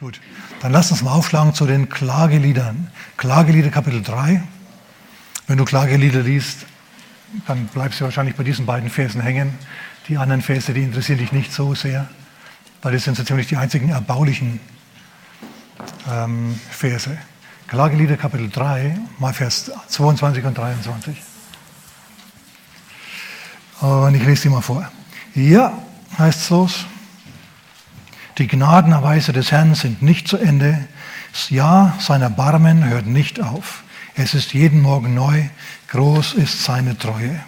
Gut, dann lass uns mal aufschlagen zu den Klageliedern. Klagelieder Kapitel 3. Wenn du Klagelieder liest, dann bleibst du wahrscheinlich bei diesen beiden Versen hängen. Die anderen Verse, die interessieren dich nicht so sehr, weil das sind so ziemlich die einzigen erbaulichen ähm, Verse. Klagelieder Kapitel 3, mal Vers 22 und 23. Und ich lese die mal vor. Ja, heißt es los. Die Gnadenerweise des Herrn sind nicht zu Ende. Das Ja, sein Erbarmen hört nicht auf. Es ist jeden Morgen neu. Groß ist seine Treue.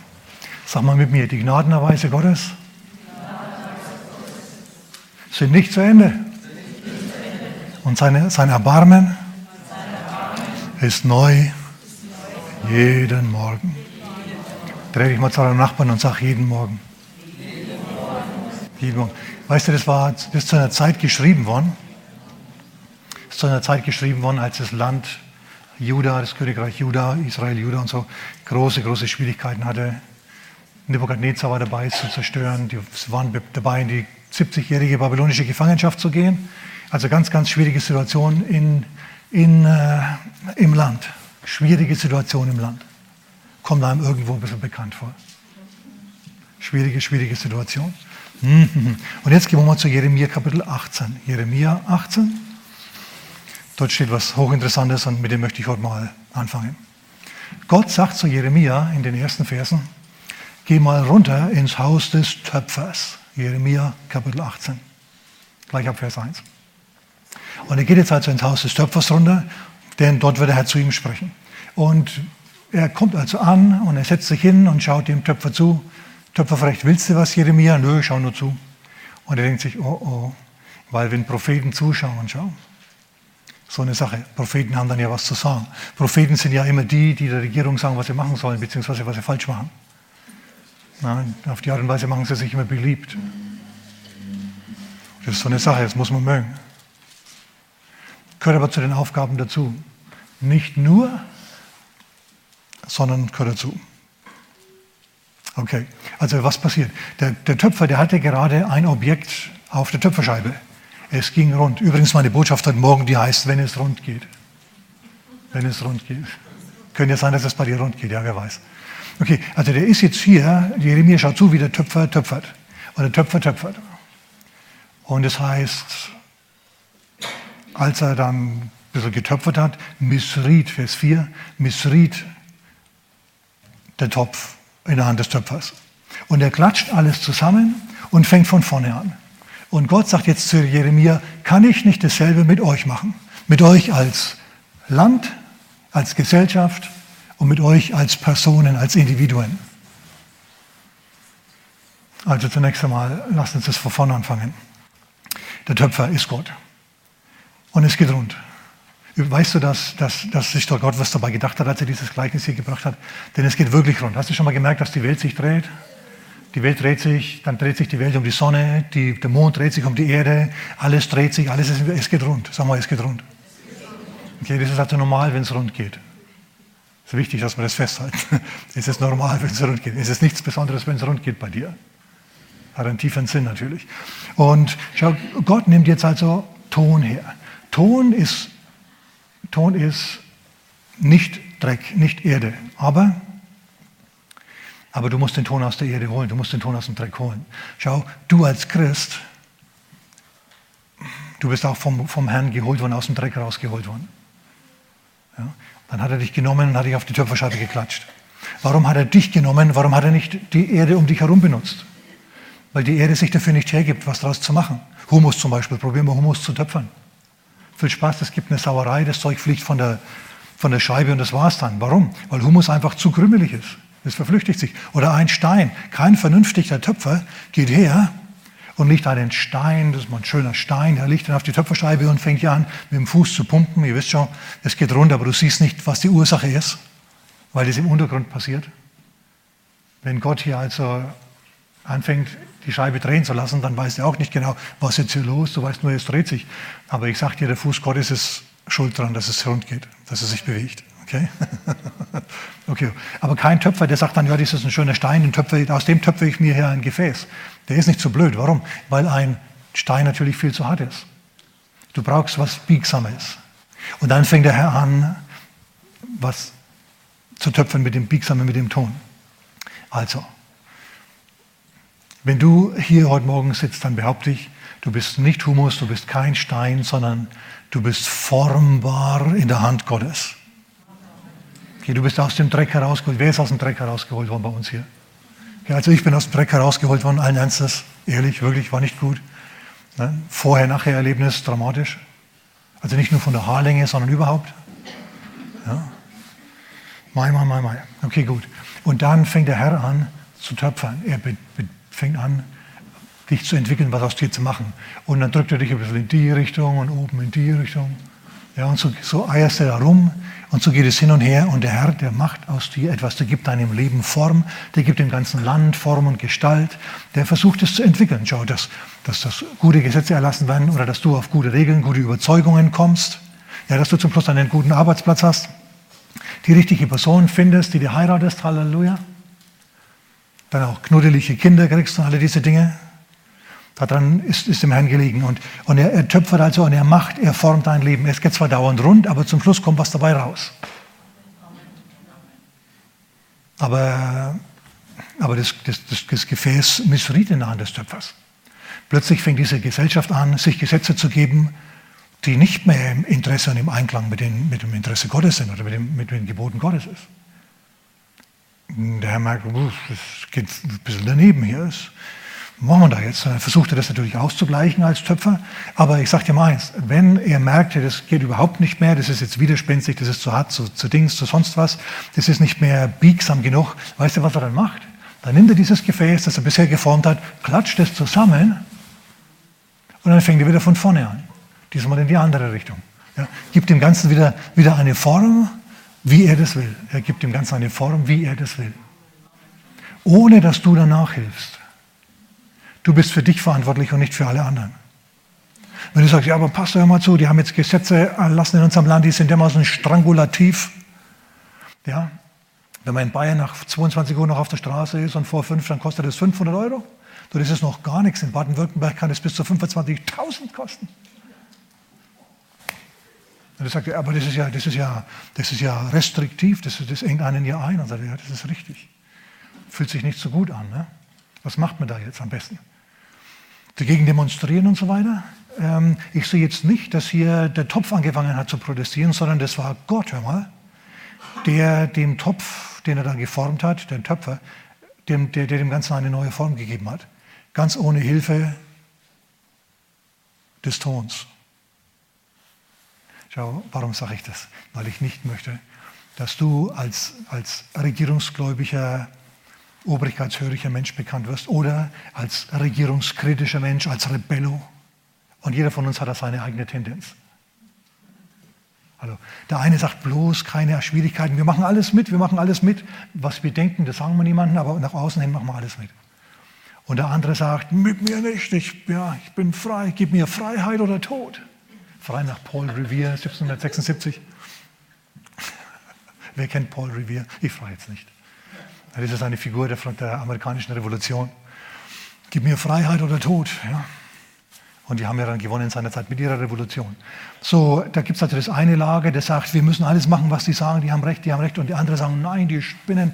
Sag mal mit mir, die Gnadenerweise Gottes sind nicht zu Ende. Und seine, sein Erbarmen ist neu jeden Morgen. Dreh dich mal zu deinem Nachbarn und sag jeden Morgen. Jeden Morgen. Weißt du, das war bis zu einer Zeit geschrieben worden. Ist zu einer Zeit geschrieben worden, als das Land Juda, das Königreich Juda, Israel, Juda und so große, große Schwierigkeiten hatte. Nebukadnezar war dabei, es zu zerstören. Die waren dabei, in die 70-jährige babylonische Gefangenschaft zu gehen. Also ganz, ganz schwierige Situation in, in, äh, im Land. Schwierige Situation im Land. Kommt einem irgendwo ein bisschen bekannt vor. Schwierige, schwierige Situation. Und jetzt gehen wir mal zu Jeremia Kapitel 18. Jeremia 18. Dort steht was Hochinteressantes und mit dem möchte ich heute mal anfangen. Gott sagt zu Jeremia in den ersten Versen, geh mal runter ins Haus des Töpfers. Jeremia Kapitel 18. Gleich ab Vers 1. Und er geht jetzt also ins Haus des Töpfers runter, denn dort wird der Herr zu ihm sprechen. Und er kommt also an und er setzt sich hin und schaut dem Töpfer zu Töpfer, vielleicht willst du was, Jeremia? Nö, schau nur zu. Und er denkt sich, oh, oh, weil wenn Propheten zuschauen, schau. So eine Sache. Propheten haben dann ja was zu sagen. Propheten sind ja immer die, die der Regierung sagen, was sie machen sollen, beziehungsweise was sie falsch machen. Na, auf die Art und Weise machen sie sich immer beliebt. Das ist so eine Sache, das muss man mögen. Gehört aber zu den Aufgaben dazu. Nicht nur, sondern gehört dazu. Okay, also was passiert? Der, der, Töpfer, der hatte gerade ein Objekt auf der Töpferscheibe. Es ging rund. Übrigens meine Botschaft heute Morgen, die heißt, wenn es rund geht. Wenn es rund geht. Könnte ja sein, dass es bei dir rund geht, ja, wer weiß. Okay, also der ist jetzt hier, Jeremia schaut zu, wie der Töpfer töpfert. Und der Töpfer töpfert. Und es das heißt, als er dann ein bisschen getöpfert hat, missriet, Vers 4, missriet der Topf in der Hand des Töpfers. Und er klatscht alles zusammen und fängt von vorne an. Und Gott sagt jetzt zu Jeremia, kann ich nicht dasselbe mit euch machen? Mit euch als Land, als Gesellschaft und mit euch als Personen, als Individuen. Also zunächst einmal, lasst uns das von vorne anfangen. Der Töpfer ist Gott. Und es geht rund. Weißt du, dass, dass, dass sich doch Gott was dabei gedacht hat, als er dieses Gleichnis hier gebracht hat? Denn es geht wirklich rund. Hast du schon mal gemerkt, dass die Welt sich dreht? Die Welt dreht sich, dann dreht sich die Welt um die Sonne, die, der Mond dreht sich um die Erde, alles dreht sich, alles ist, es geht rund. Sag mal, es geht rund. Okay, das ist also normal, wenn es rund geht. Es ist wichtig, dass wir das festhalten. Es ist normal, wenn es rund geht. Es ist nichts Besonderes, wenn es rund geht bei dir. Hat einen tiefen Sinn natürlich. Und schau, Gott nimmt jetzt also Ton her. Ton ist Ton ist nicht Dreck, nicht Erde. Aber, aber du musst den Ton aus der Erde holen, du musst den Ton aus dem Dreck holen. Schau, du als Christ, du bist auch vom, vom Herrn geholt worden, aus dem Dreck rausgeholt worden. Ja? Dann hat er dich genommen und hat dich auf die Töpferscheibe geklatscht. Warum hat er dich genommen? Warum hat er nicht die Erde um dich herum benutzt? Weil die Erde sich dafür nicht hergibt, was daraus zu machen. Humus zum Beispiel, probieren wir Humus zu töpfern. Viel Spaß, es gibt eine Sauerei, das Zeug fliegt von der, von der Scheibe und das war's dann. Warum? Weil Humus einfach zu krümelig ist. Es verflüchtigt sich. Oder ein Stein. Kein vernünftiger Töpfer geht her und legt einen Stein, das ist mal ein schöner Stein, er legt dann auf die Töpferscheibe und fängt hier an, mit dem Fuß zu pumpen. Ihr wisst schon, es geht runter, aber du siehst nicht, was die Ursache ist, weil das im Untergrund passiert. Wenn Gott hier also anfängt, die Scheibe drehen zu lassen, dann weißt du auch nicht genau, was jetzt hier los. Du weißt nur, es dreht sich. Aber ich sage dir, der Fuß Gottes ist schuld daran, dass es rund geht, dass es sich bewegt. Okay? okay. Aber kein Töpfer, der sagt dann, ja, das ist ein schöner Stein, den Töpfer, aus dem töpfe ich mir hier ein Gefäß. Der ist nicht so blöd. Warum? Weil ein Stein natürlich viel zu hart ist. Du brauchst was Biegsames. Und dann fängt der Herr an, was zu töpfern mit dem Biegsamen, mit dem Ton. Also, wenn du hier heute Morgen sitzt, dann behaupte ich, du bist nicht Humus, du bist kein Stein, sondern du bist formbar in der Hand Gottes. Okay, du bist aus dem Dreck herausgeholt. Wer ist aus dem Dreck herausgeholt worden bei uns hier? Okay, also ich bin aus dem Dreck herausgeholt worden, allen Ernstes. Ehrlich, wirklich, war nicht gut. Ne? Vorher-Nachher-Erlebnis, dramatisch. Also nicht nur von der Haarlänge, sondern überhaupt. Ja. Mai, mai, mai, mai. Okay, gut. Und dann fängt der Herr an zu töpfern. Er fängt an, dich zu entwickeln, was aus dir zu machen. Und dann drückt er dich ein bisschen in die Richtung und oben in die Richtung. Ja, und so, so eierst du da rum und so geht es hin und her. Und der Herr, der macht aus dir etwas, der gibt deinem Leben Form, der gibt dem ganzen Land Form und Gestalt, der versucht es zu entwickeln. Schau, dass, dass das gute Gesetze erlassen werden oder dass du auf gute Regeln, gute Überzeugungen kommst. Ja, dass du zum Schluss einen guten Arbeitsplatz hast, die richtige Person findest, die dir heiratest, Halleluja. Dann auch knuddelige Kinder kriegst und alle diese Dinge. Daran ist, ist dem Herrn gelegen. Und, und er, er töpfert also und er macht, er formt dein Leben. Es geht zwar dauernd rund, aber zum Schluss kommt was dabei raus. Aber, aber das, das, das, das Gefäß missriet in der Hand des Töpfers. Plötzlich fängt diese Gesellschaft an, sich Gesetze zu geben, die nicht mehr im Interesse und im Einklang mit, den, mit dem Interesse Gottes sind oder mit, dem, mit den Geboten Gottes ist. Der Herr merkt, das geht ein bisschen daneben hier. Ist machen wir da jetzt? Dann versucht er das natürlich auszugleichen als Töpfer. Aber ich sage dir mal eins, wenn er merkte, das geht überhaupt nicht mehr, das ist jetzt widerspenstig, das ist zu hart, zu, zu Dings, zu sonst was, das ist nicht mehr biegsam genug, weißt du, was er dann macht? Dann nimmt er dieses Gefäß, das er bisher geformt hat, klatscht es zusammen und dann fängt er wieder von vorne an. Diesmal in die andere Richtung. Ja, gibt dem Ganzen wieder, wieder eine Form, wie er das will. Er gibt dem Ganzen eine Form, wie er das will. Ohne dass du danach hilfst. Du bist für dich verantwortlich und nicht für alle anderen. Wenn du sagst, ja, aber passt doch mal zu, die haben jetzt Gesetze erlassen in unserem Land, die sind dermaßen strangulativ. Ja, wenn man in Bayern nach 22 Uhr noch auf der Straße ist und vor fünf, dann kostet das 500 Euro. Das ist noch gar nichts. In Baden-Württemberg kann es bis zu 25.000 kosten. Und er sagt, ja, aber das ist ja, das ist ja, das ist ja restriktiv, das, das engt einen ja ein. Und sagt, ja, das ist richtig. Fühlt sich nicht so gut an. Ne? Was macht man da jetzt am besten? dagegen demonstrieren und so weiter. Ähm, ich sehe jetzt nicht, dass hier der Topf angefangen hat zu protestieren, sondern das war Gott, hör mal, der dem Topf, den er da geformt hat, den Töpfer, dem, der, der dem Ganzen eine neue Form gegeben hat. Ganz ohne Hilfe des Tons. Schau, warum sage ich das? Weil ich nicht möchte, dass du als, als regierungsgläubiger obrigkeitshöriger Mensch bekannt wirst oder als regierungskritischer Mensch, als Rebello. Und jeder von uns hat da seine eigene Tendenz. Also der eine sagt bloß keine Schwierigkeiten, wir machen alles mit, wir machen alles mit. Was wir denken, das sagen wir niemandem, aber nach außen hin machen wir alles mit. Und der andere sagt, mit mir nicht, ich, ja, ich bin frei, gib mir Freiheit oder Tod. Frei nach Paul Revere, 1776. Wer kennt Paul Revere? Ich frage jetzt nicht. Das ist eine Figur der, der amerikanischen Revolution. Gib mir Freiheit oder Tod. Ja? Und die haben ja dann gewonnen in seiner Zeit mit ihrer Revolution. So, da gibt es also das eine Lager, das sagt, wir müssen alles machen, was die sagen, die haben recht, die haben recht. Und die andere sagen, nein, die spinnen.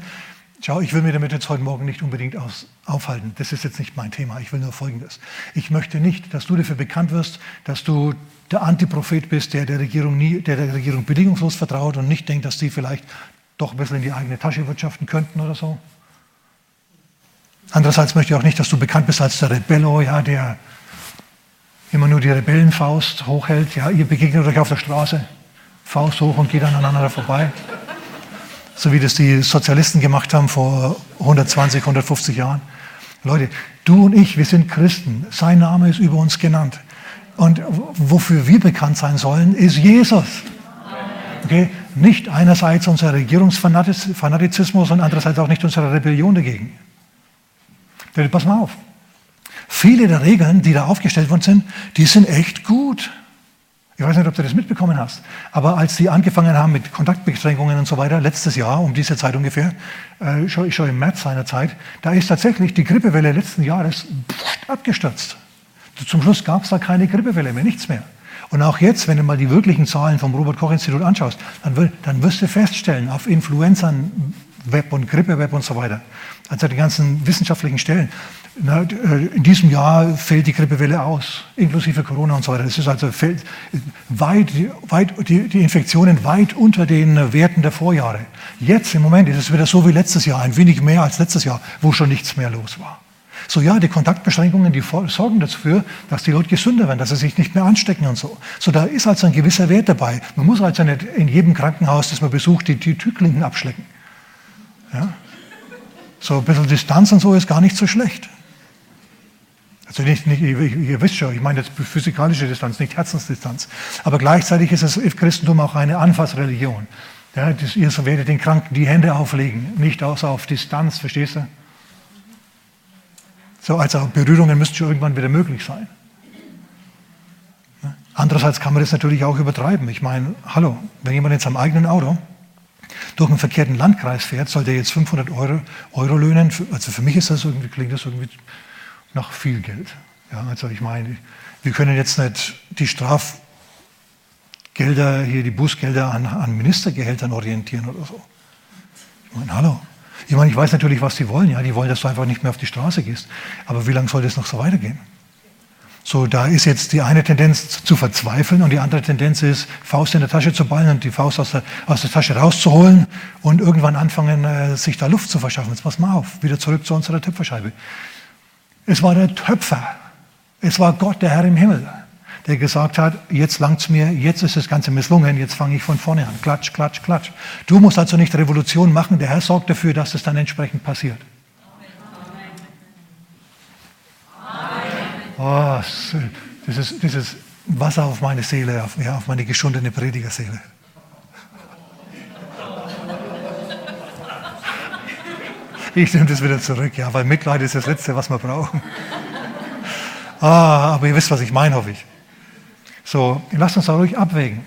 Schau, ich will mir damit jetzt heute Morgen nicht unbedingt aus, aufhalten. Das ist jetzt nicht mein Thema. Ich will nur Folgendes. Ich möchte nicht, dass du dafür bekannt wirst, dass du der Antiprophet bist, der der Regierung, nie, der, der Regierung bedingungslos vertraut und nicht denkt, dass sie vielleicht doch ein bisschen in die eigene Tasche wirtschaften könnten oder so. Andererseits möchte ich auch nicht, dass du bekannt bist als der Rebello, ja, der immer nur die Rebellenfaust hochhält. Ja, ihr begegnet euch auf der Straße, Faust hoch und geht aneinander vorbei. So wie das die Sozialisten gemacht haben vor 120, 150 Jahren. Leute, du und ich, wir sind Christen. Sein Name ist über uns genannt. Und wofür wir bekannt sein sollen, ist Jesus. Okay? Nicht einerseits unser Regierungsfanatizismus und andererseits auch nicht unsere Rebellion dagegen. Pass mal auf. Viele der Regeln, die da aufgestellt worden sind, die sind echt gut. Ich weiß nicht, ob du das mitbekommen hast, aber als sie angefangen haben mit Kontaktbeschränkungen und so weiter, letztes Jahr, um diese Zeit ungefähr, äh, schon, im März seiner Zeit, da ist tatsächlich die Grippewelle letzten Jahres abgestürzt. Zum Schluss gab es da keine Grippewelle mehr, nichts mehr. Und auch jetzt, wenn du mal die wirklichen Zahlen vom Robert-Koch-Institut anschaust, dann, dann wirst du feststellen, auf Influencern, Web und Grippe-Web und so weiter, also die ganzen wissenschaftlichen Stellen, äh, in diesem Jahr fällt die Grippewelle aus, inklusive Corona und so weiter. Es ist also fällt weit, weit, die, die Infektionen weit unter den Werten der Vorjahre. Jetzt im Moment ist es wieder so wie letztes Jahr, ein wenig mehr als letztes Jahr, wo schon nichts mehr los war. So ja, die Kontaktbeschränkungen, die sorgen dafür, dass die Leute gesünder werden, dass sie sich nicht mehr anstecken und so. So da ist also ein gewisser Wert dabei. Man muss also nicht in jedem Krankenhaus, das man besucht, die, die Türklinken abschlecken. Ja? So ein bisschen Distanz und so ist gar nicht so schlecht. Also nicht, nicht, ihr wisst schon, ich meine jetzt physikalische Distanz, nicht Herzensdistanz. Aber gleichzeitig ist das Christentum auch eine Anfassreligion. Ja, das, ihr werdet den Kranken die Hände auflegen, nicht außer auf Distanz, verstehst du? So, also Berührungen müssten schon irgendwann wieder möglich sein. Andererseits kann man das natürlich auch übertreiben. Ich meine, hallo, wenn jemand in seinem eigenen Auto durch einen verkehrten Landkreis fährt, soll der jetzt 500 Euro, Euro löhnen. Also für mich ist das irgendwie, klingt das irgendwie nach viel Geld. Ja, also ich meine, wir können jetzt nicht die Strafgelder, hier die Bußgelder an, an Ministergehältern orientieren oder so. Ich meine, hallo. Ich meine, ich weiß natürlich, was die wollen. Ja, die wollen, dass du einfach nicht mehr auf die Straße gehst. Aber wie lange soll das noch so weitergehen? So, da ist jetzt die eine Tendenz zu verzweifeln und die andere Tendenz ist, Faust in der Tasche zu ballen und die Faust aus der, aus der Tasche rauszuholen und irgendwann anfangen, äh, sich da Luft zu verschaffen. Jetzt pass mal auf, wieder zurück zu unserer Töpferscheibe. Es war der Töpfer. Es war Gott, der Herr im Himmel, der gesagt hat, jetzt langt's mir, jetzt ist das Ganze misslungen, jetzt fange ich von vorne an. Klatsch, klatsch, klatsch. Du musst also nicht Revolution machen, der Herr sorgt dafür, dass es dann entsprechend passiert. Oh, das ist Wasser auf meine Seele, auf, ja, auf meine geschundene Predigerseele. Ich nehme das wieder zurück, ja, weil Mitleid ist das Letzte, was wir brauchen. Ah, aber ihr wisst, was ich meine, hoffe ich. So, lasst uns da ruhig abwägen.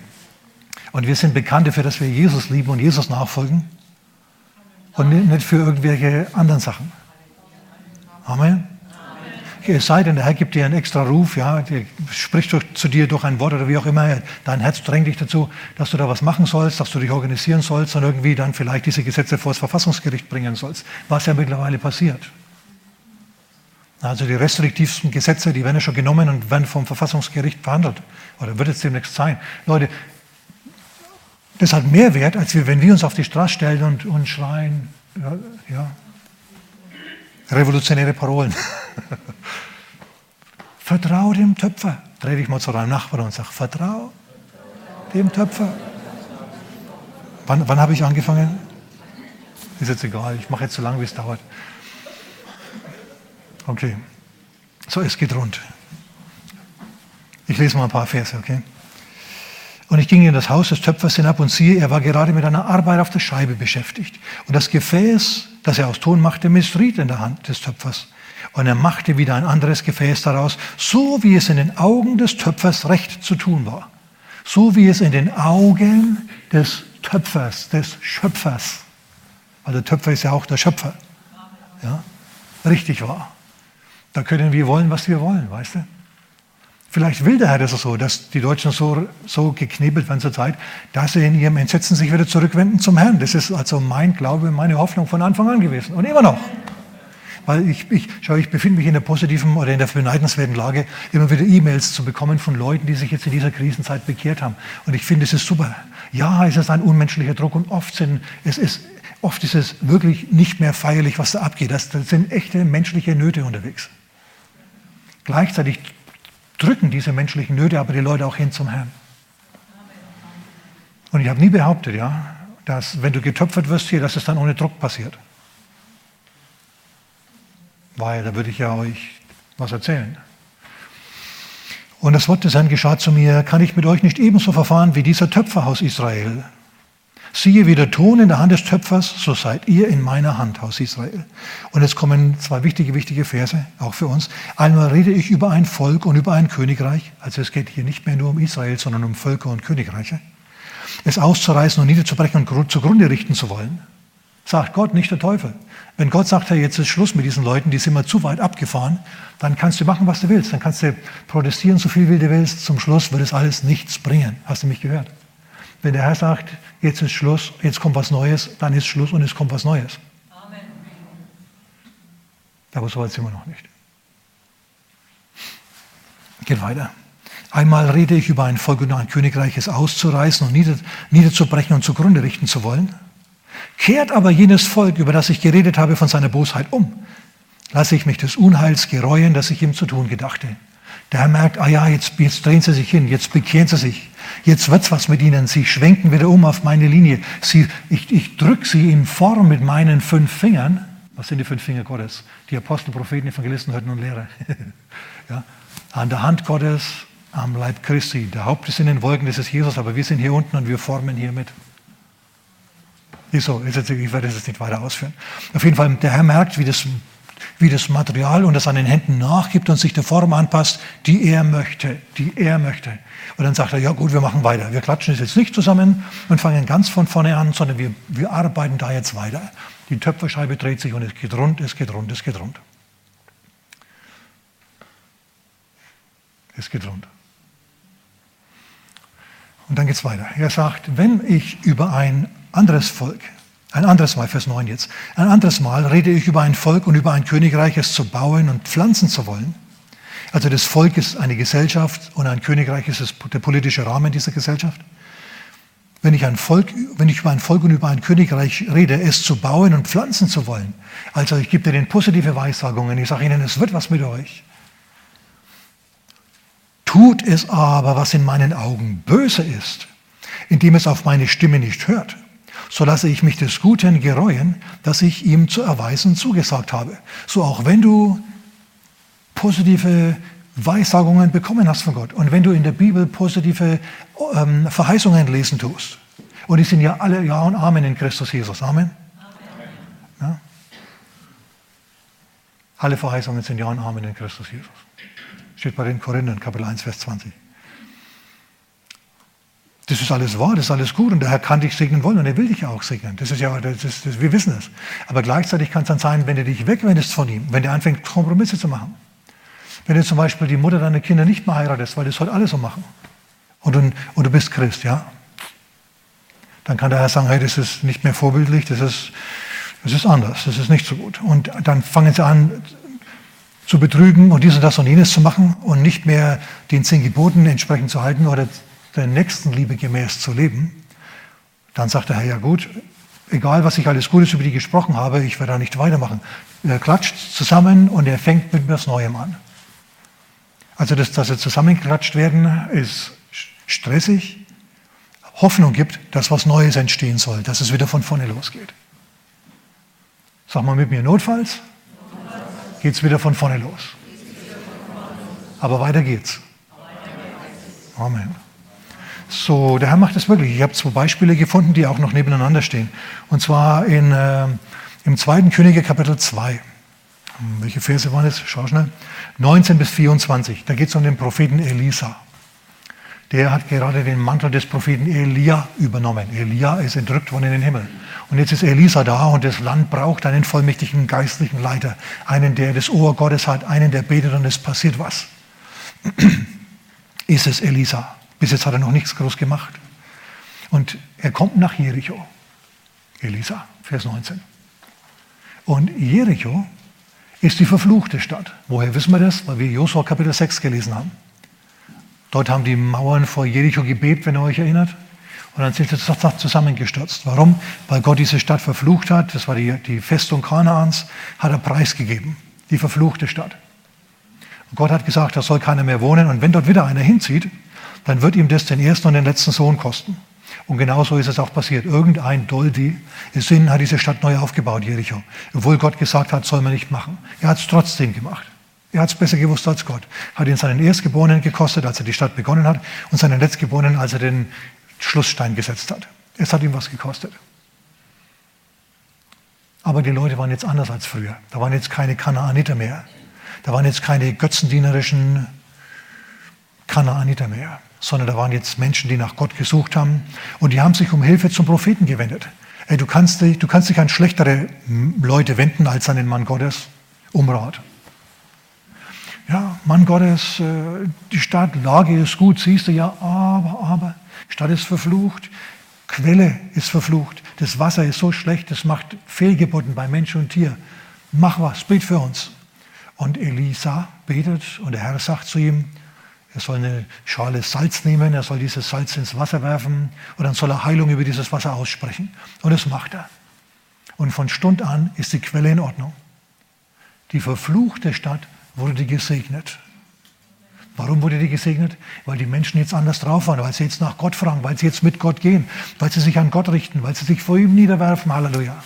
Und wir sind bekannt dafür, dass wir Jesus lieben und Jesus nachfolgen und nicht für irgendwelche anderen Sachen. Amen es sei denn, der Herr gibt dir einen extra Ruf, ja, spricht zu dir durch ein Wort oder wie auch immer, dein Herz drängt dich dazu, dass du da was machen sollst, dass du dich organisieren sollst und irgendwie dann vielleicht diese Gesetze vor das Verfassungsgericht bringen sollst, was ja mittlerweile passiert. Also die restriktivsten Gesetze, die werden ja schon genommen und werden vom Verfassungsgericht behandelt. Oder wird es demnächst sein. Leute, das hat mehr Wert, als wenn wir uns auf die Straße stellen und, und schreien, ja, ja, revolutionäre Parolen. Vertrau dem Töpfer. Dreh dich mal zu deinem Nachbarn und sag, vertrau dem Töpfer. Wann, wann habe ich angefangen? Ist jetzt egal, ich mache jetzt so lange, wie es dauert. Okay. So, es geht rund. Ich lese mal ein paar Verse, okay? Und ich ging in das Haus des Töpfers hinab und siehe, er war gerade mit einer Arbeit auf der Scheibe beschäftigt. Und das Gefäß, das er aus Ton machte, missriet in der Hand des Töpfers. Und er machte wieder ein anderes Gefäß daraus, so wie es in den Augen des Töpfers recht zu tun war. So wie es in den Augen des Töpfers, des Schöpfers, weil der Töpfer ist ja auch der Schöpfer, ja, richtig war. Da können wir wollen, was wir wollen, weißt du? Vielleicht will der Herr das so, dass die Deutschen so, so geknebelt werden zur Zeit, dass sie in ihrem Entsetzen sich wieder zurückwenden zum Herrn. Das ist also mein Glaube, meine Hoffnung von Anfang an gewesen und immer noch. Weil ich, ich, schau, ich befinde mich in der positiven oder in der beneidenswerten Lage, immer wieder E-Mails zu bekommen von Leuten, die sich jetzt in dieser Krisenzeit bekehrt haben. Und ich finde, es ist super. Ja, es ist ein unmenschlicher Druck und oft, sind, es ist, oft ist es wirklich nicht mehr feierlich, was da abgeht. Das, das sind echte menschliche Nöte unterwegs. Gleichzeitig drücken diese menschlichen Nöte aber die Leute auch hin zum Herrn. Und ich habe nie behauptet, ja, dass wenn du getöpfert wirst hier, dass es dann ohne Druck passiert. Weil da würde ich ja euch was erzählen. Und das Wort des Herrn geschah zu mir, kann ich mit euch nicht ebenso verfahren wie dieser Töpfer aus Israel, Siehe, wie der Ton in der Hand des Töpfers, so seid ihr in meiner Hand, Haus Israel. Und jetzt kommen zwei wichtige, wichtige Verse, auch für uns. Einmal rede ich über ein Volk und über ein Königreich. Also es geht hier nicht mehr nur um Israel, sondern um Völker und Königreiche. Es auszureißen und niederzubrechen und zugrunde richten zu wollen. Sagt Gott, nicht der Teufel. Wenn Gott sagt, hey, jetzt ist Schluss mit diesen Leuten, die sind mal zu weit abgefahren, dann kannst du machen, was du willst. Dann kannst du protestieren, so viel wie du willst. Zum Schluss wird es alles nichts bringen. Hast du mich gehört? Wenn der Herr sagt, jetzt ist Schluss, jetzt kommt was Neues, dann ist Schluss und es kommt was Neues. Amen. Aber so weit sind wir noch nicht. Geht weiter. Einmal rede ich über ein Volk und ein Königreich, es auszureißen und nieder, niederzubrechen und zugrunde richten zu wollen. Kehrt aber jenes Volk, über das ich geredet habe, von seiner Bosheit um. Lasse ich mich des Unheils gereuen, das ich ihm zu tun gedachte. Der Herr merkt, ah ja, jetzt, jetzt drehen sie sich hin, jetzt bekehren sie sich, jetzt wird's was mit ihnen, sie schwenken wieder um auf meine Linie. Sie, ich ich drücke sie in Form mit meinen fünf Fingern. Was sind die fünf Finger Gottes? Die Apostel, Propheten, Evangelisten, Hirten und Lehrer. ja, an der Hand Gottes, am Leib Christi. Der Haupt ist in den Wolken, das ist Jesus, aber wir sind hier unten und wir formen hier mit. So, ich werde das jetzt nicht weiter ausführen. Auf jeden Fall, der Herr merkt, wie das, wie das Material und das an den Händen nachgibt und sich der Form anpasst, die er möchte, die er möchte. Und dann sagt er, ja gut, wir machen weiter. Wir klatschen es jetzt nicht zusammen und fangen ganz von vorne an, sondern wir, wir arbeiten da jetzt weiter. Die Töpferscheibe dreht sich und es geht rund, es geht rund, es geht rund. Es geht rund. Und dann geht es weiter. Er sagt, wenn ich über ein anderes Volk, ein anderes Mal, Vers 9 jetzt, ein anderes Mal rede ich über ein Volk und über ein Königreich, es zu bauen und pflanzen zu wollen. Also das Volk ist eine Gesellschaft und ein Königreich ist der politische Rahmen dieser Gesellschaft. Wenn ich, ein Volk, wenn ich über ein Volk und über ein Königreich rede, es zu bauen und pflanzen zu wollen, also ich gebe denen positive Weissagungen, ich sage ihnen, es wird was mit euch. Tut es aber, was in meinen Augen böse ist, indem es auf meine Stimme nicht hört, so lasse ich mich des Guten gereuen, das ich ihm zu erweisen zugesagt habe. So auch wenn du positive Weissagungen bekommen hast von Gott und wenn du in der Bibel positive ähm, Verheißungen lesen tust, und die sind ja alle Ja und Amen in Christus Jesus. Amen. Amen. Ja? Alle Verheißungen sind Ja und Amen in Christus Jesus. Steht bei den Korinthern, Kapitel 1, Vers 20. Das ist alles wahr, das ist alles gut und der Herr kann dich segnen wollen und er will dich auch segnen. Das ist ja, das ist, das, wir wissen es. Aber gleichzeitig kann es dann sein, wenn du dich wegwendest von ihm, wenn du anfängst, Kompromisse zu machen. Wenn du zum Beispiel die Mutter deiner Kinder nicht mehr heiratest, weil das heute alle so machen. Und du, und du bist Christ, ja. Dann kann der Herr sagen, hey, das ist nicht mehr vorbildlich, das ist, das ist anders, das ist nicht so gut. Und dann fangen sie an, zu betrügen und dies und das und jenes zu machen und nicht mehr den zehn Geboten entsprechend zu halten oder der Nächstenliebe gemäß zu leben, dann sagt der Herr, ja gut, egal was ich alles Gutes über die gesprochen habe, ich werde da nicht weitermachen. Er klatscht zusammen und er fängt mit etwas Neuem an. Also, dass, dass sie zusammengeklatscht werden, ist stressig. Hoffnung gibt, dass was Neues entstehen soll, dass es wieder von vorne losgeht. Sag mal mit mir, notfalls geht es wieder von vorne los. Aber weiter geht's. Amen. So, der Herr macht das wirklich. Ich habe zwei Beispiele gefunden, die auch noch nebeneinander stehen. Und zwar in, äh, im zweiten Könige Kapitel 2. Welche Verse waren es? Schau schnell. 19 bis 24. Da geht es um den Propheten Elisa der hat gerade den Mantel des Propheten Elia übernommen. Elia ist entrückt worden in den Himmel. Und jetzt ist Elisa da und das Land braucht einen vollmächtigen geistlichen Leiter, einen, der das Ohr Gottes hat, einen, der betet und es passiert was. ist es Elisa. Bis jetzt hat er noch nichts groß gemacht. Und er kommt nach Jericho. Elisa, Vers 19. Und Jericho ist die verfluchte Stadt. Woher wissen wir das? Weil wir Josua Kapitel 6 gelesen haben. Dort haben die Mauern vor Jericho gebebt, wenn ihr euch erinnert. Und dann sind sie zusammengestürzt. Warum? Weil Gott diese Stadt verflucht hat. Das war die, die Festung Kanaans, hat er preisgegeben. Die verfluchte Stadt. Und Gott hat gesagt, da soll keiner mehr wohnen. Und wenn dort wieder einer hinzieht, dann wird ihm das den ersten und den letzten Sohn kosten. Und genauso ist es auch passiert. Irgendein Doldi, Sinn hat diese Stadt neu aufgebaut, Jericho. Obwohl Gott gesagt hat, soll man nicht machen. Er hat es trotzdem gemacht. Er hat es besser gewusst als Gott. Hat ihn seinen Erstgeborenen gekostet, als er die Stadt begonnen hat, und seinen Letztgeborenen, als er den Schlussstein gesetzt hat. Es hat ihm was gekostet. Aber die Leute waren jetzt anders als früher. Da waren jetzt keine Kanaaniter mehr. Da waren jetzt keine götzendienerischen Kanaaniter mehr, sondern da waren jetzt Menschen, die nach Gott gesucht haben und die haben sich um Hilfe zum Propheten gewendet. Hey, du, kannst dich, du kannst dich an schlechtere Leute wenden als an den Mann Gottes um Rat. Ja, Mann Gottes, äh, die Stadtlage ist gut, siehst du ja, aber, aber, Stadt ist verflucht, Quelle ist verflucht, das Wasser ist so schlecht, das macht Fehlgeburten bei Mensch und Tier. Mach was, bet für uns. Und Elisa betet und der Herr sagt zu ihm, er soll eine Schale Salz nehmen, er soll dieses Salz ins Wasser werfen und dann soll er Heilung über dieses Wasser aussprechen. Und das macht er. Und von Stund an ist die Quelle in Ordnung. Die verfluchte Stadt wurde gesegnet. Warum wurde die gesegnet? Weil die Menschen jetzt anders drauf waren, weil sie jetzt nach Gott fragen, weil sie jetzt mit Gott gehen, weil sie sich an Gott richten, weil sie sich vor ihm niederwerfen. Halleluja.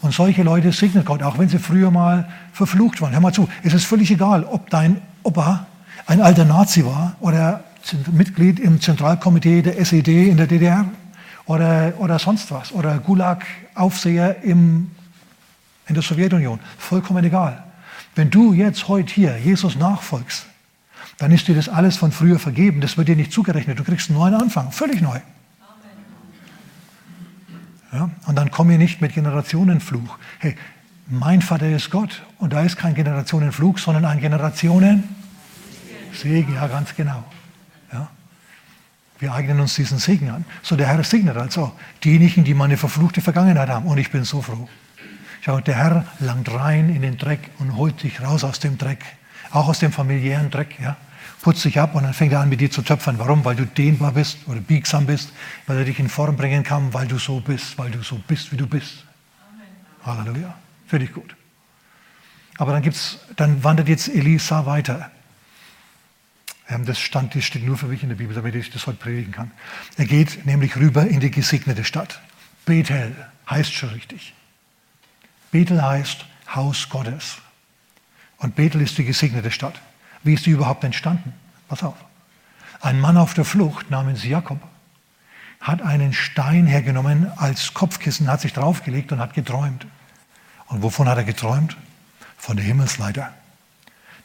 Und solche Leute segnet Gott, auch wenn sie früher mal verflucht waren. Hör mal zu, es ist völlig egal, ob dein Opa ein alter Nazi war oder Mitglied im Zentralkomitee der SED in der DDR oder, oder sonst was oder Gulag-Aufseher in der Sowjetunion. Vollkommen egal. Wenn du jetzt heute hier Jesus nachfolgst, dann ist dir das alles von früher vergeben. Das wird dir nicht zugerechnet. Du kriegst einen neuen Anfang, völlig neu. Ja? Und dann komm hier nicht mit Generationenfluch. Hey, mein Vater ist Gott und da ist kein Generationenfluch, sondern ein Generationensegen. Ja, ganz genau. Ja? Wir eignen uns diesen Segen an. So, der Herr segnet also diejenigen, die meine verfluchte Vergangenheit haben. Und ich bin so froh. Schau, der Herr langt rein in den Dreck und holt dich raus aus dem Dreck. Auch aus dem familiären Dreck. Ja? putzt dich ab und dann fängt er an mit dir zu töpfern. Warum? Weil du dehnbar bist oder biegsam bist, weil er dich in Form bringen kann, weil du so bist, weil du so bist, wie du bist. Amen. Halleluja. Finde ich gut. Aber dann, gibt's, dann wandert jetzt Elisa weiter. Das, stand, das steht nur für mich in der Bibel, damit ich das heute predigen kann. Er geht nämlich rüber in die gesegnete Stadt. Bethel heißt schon richtig. Bethel heißt Haus Gottes. Und Bethel ist die gesegnete Stadt. Wie ist die überhaupt entstanden? Pass auf. Ein Mann auf der Flucht namens Jakob hat einen Stein hergenommen als Kopfkissen, hat sich draufgelegt und hat geträumt. Und wovon hat er geträumt? Von der Himmelsleiter.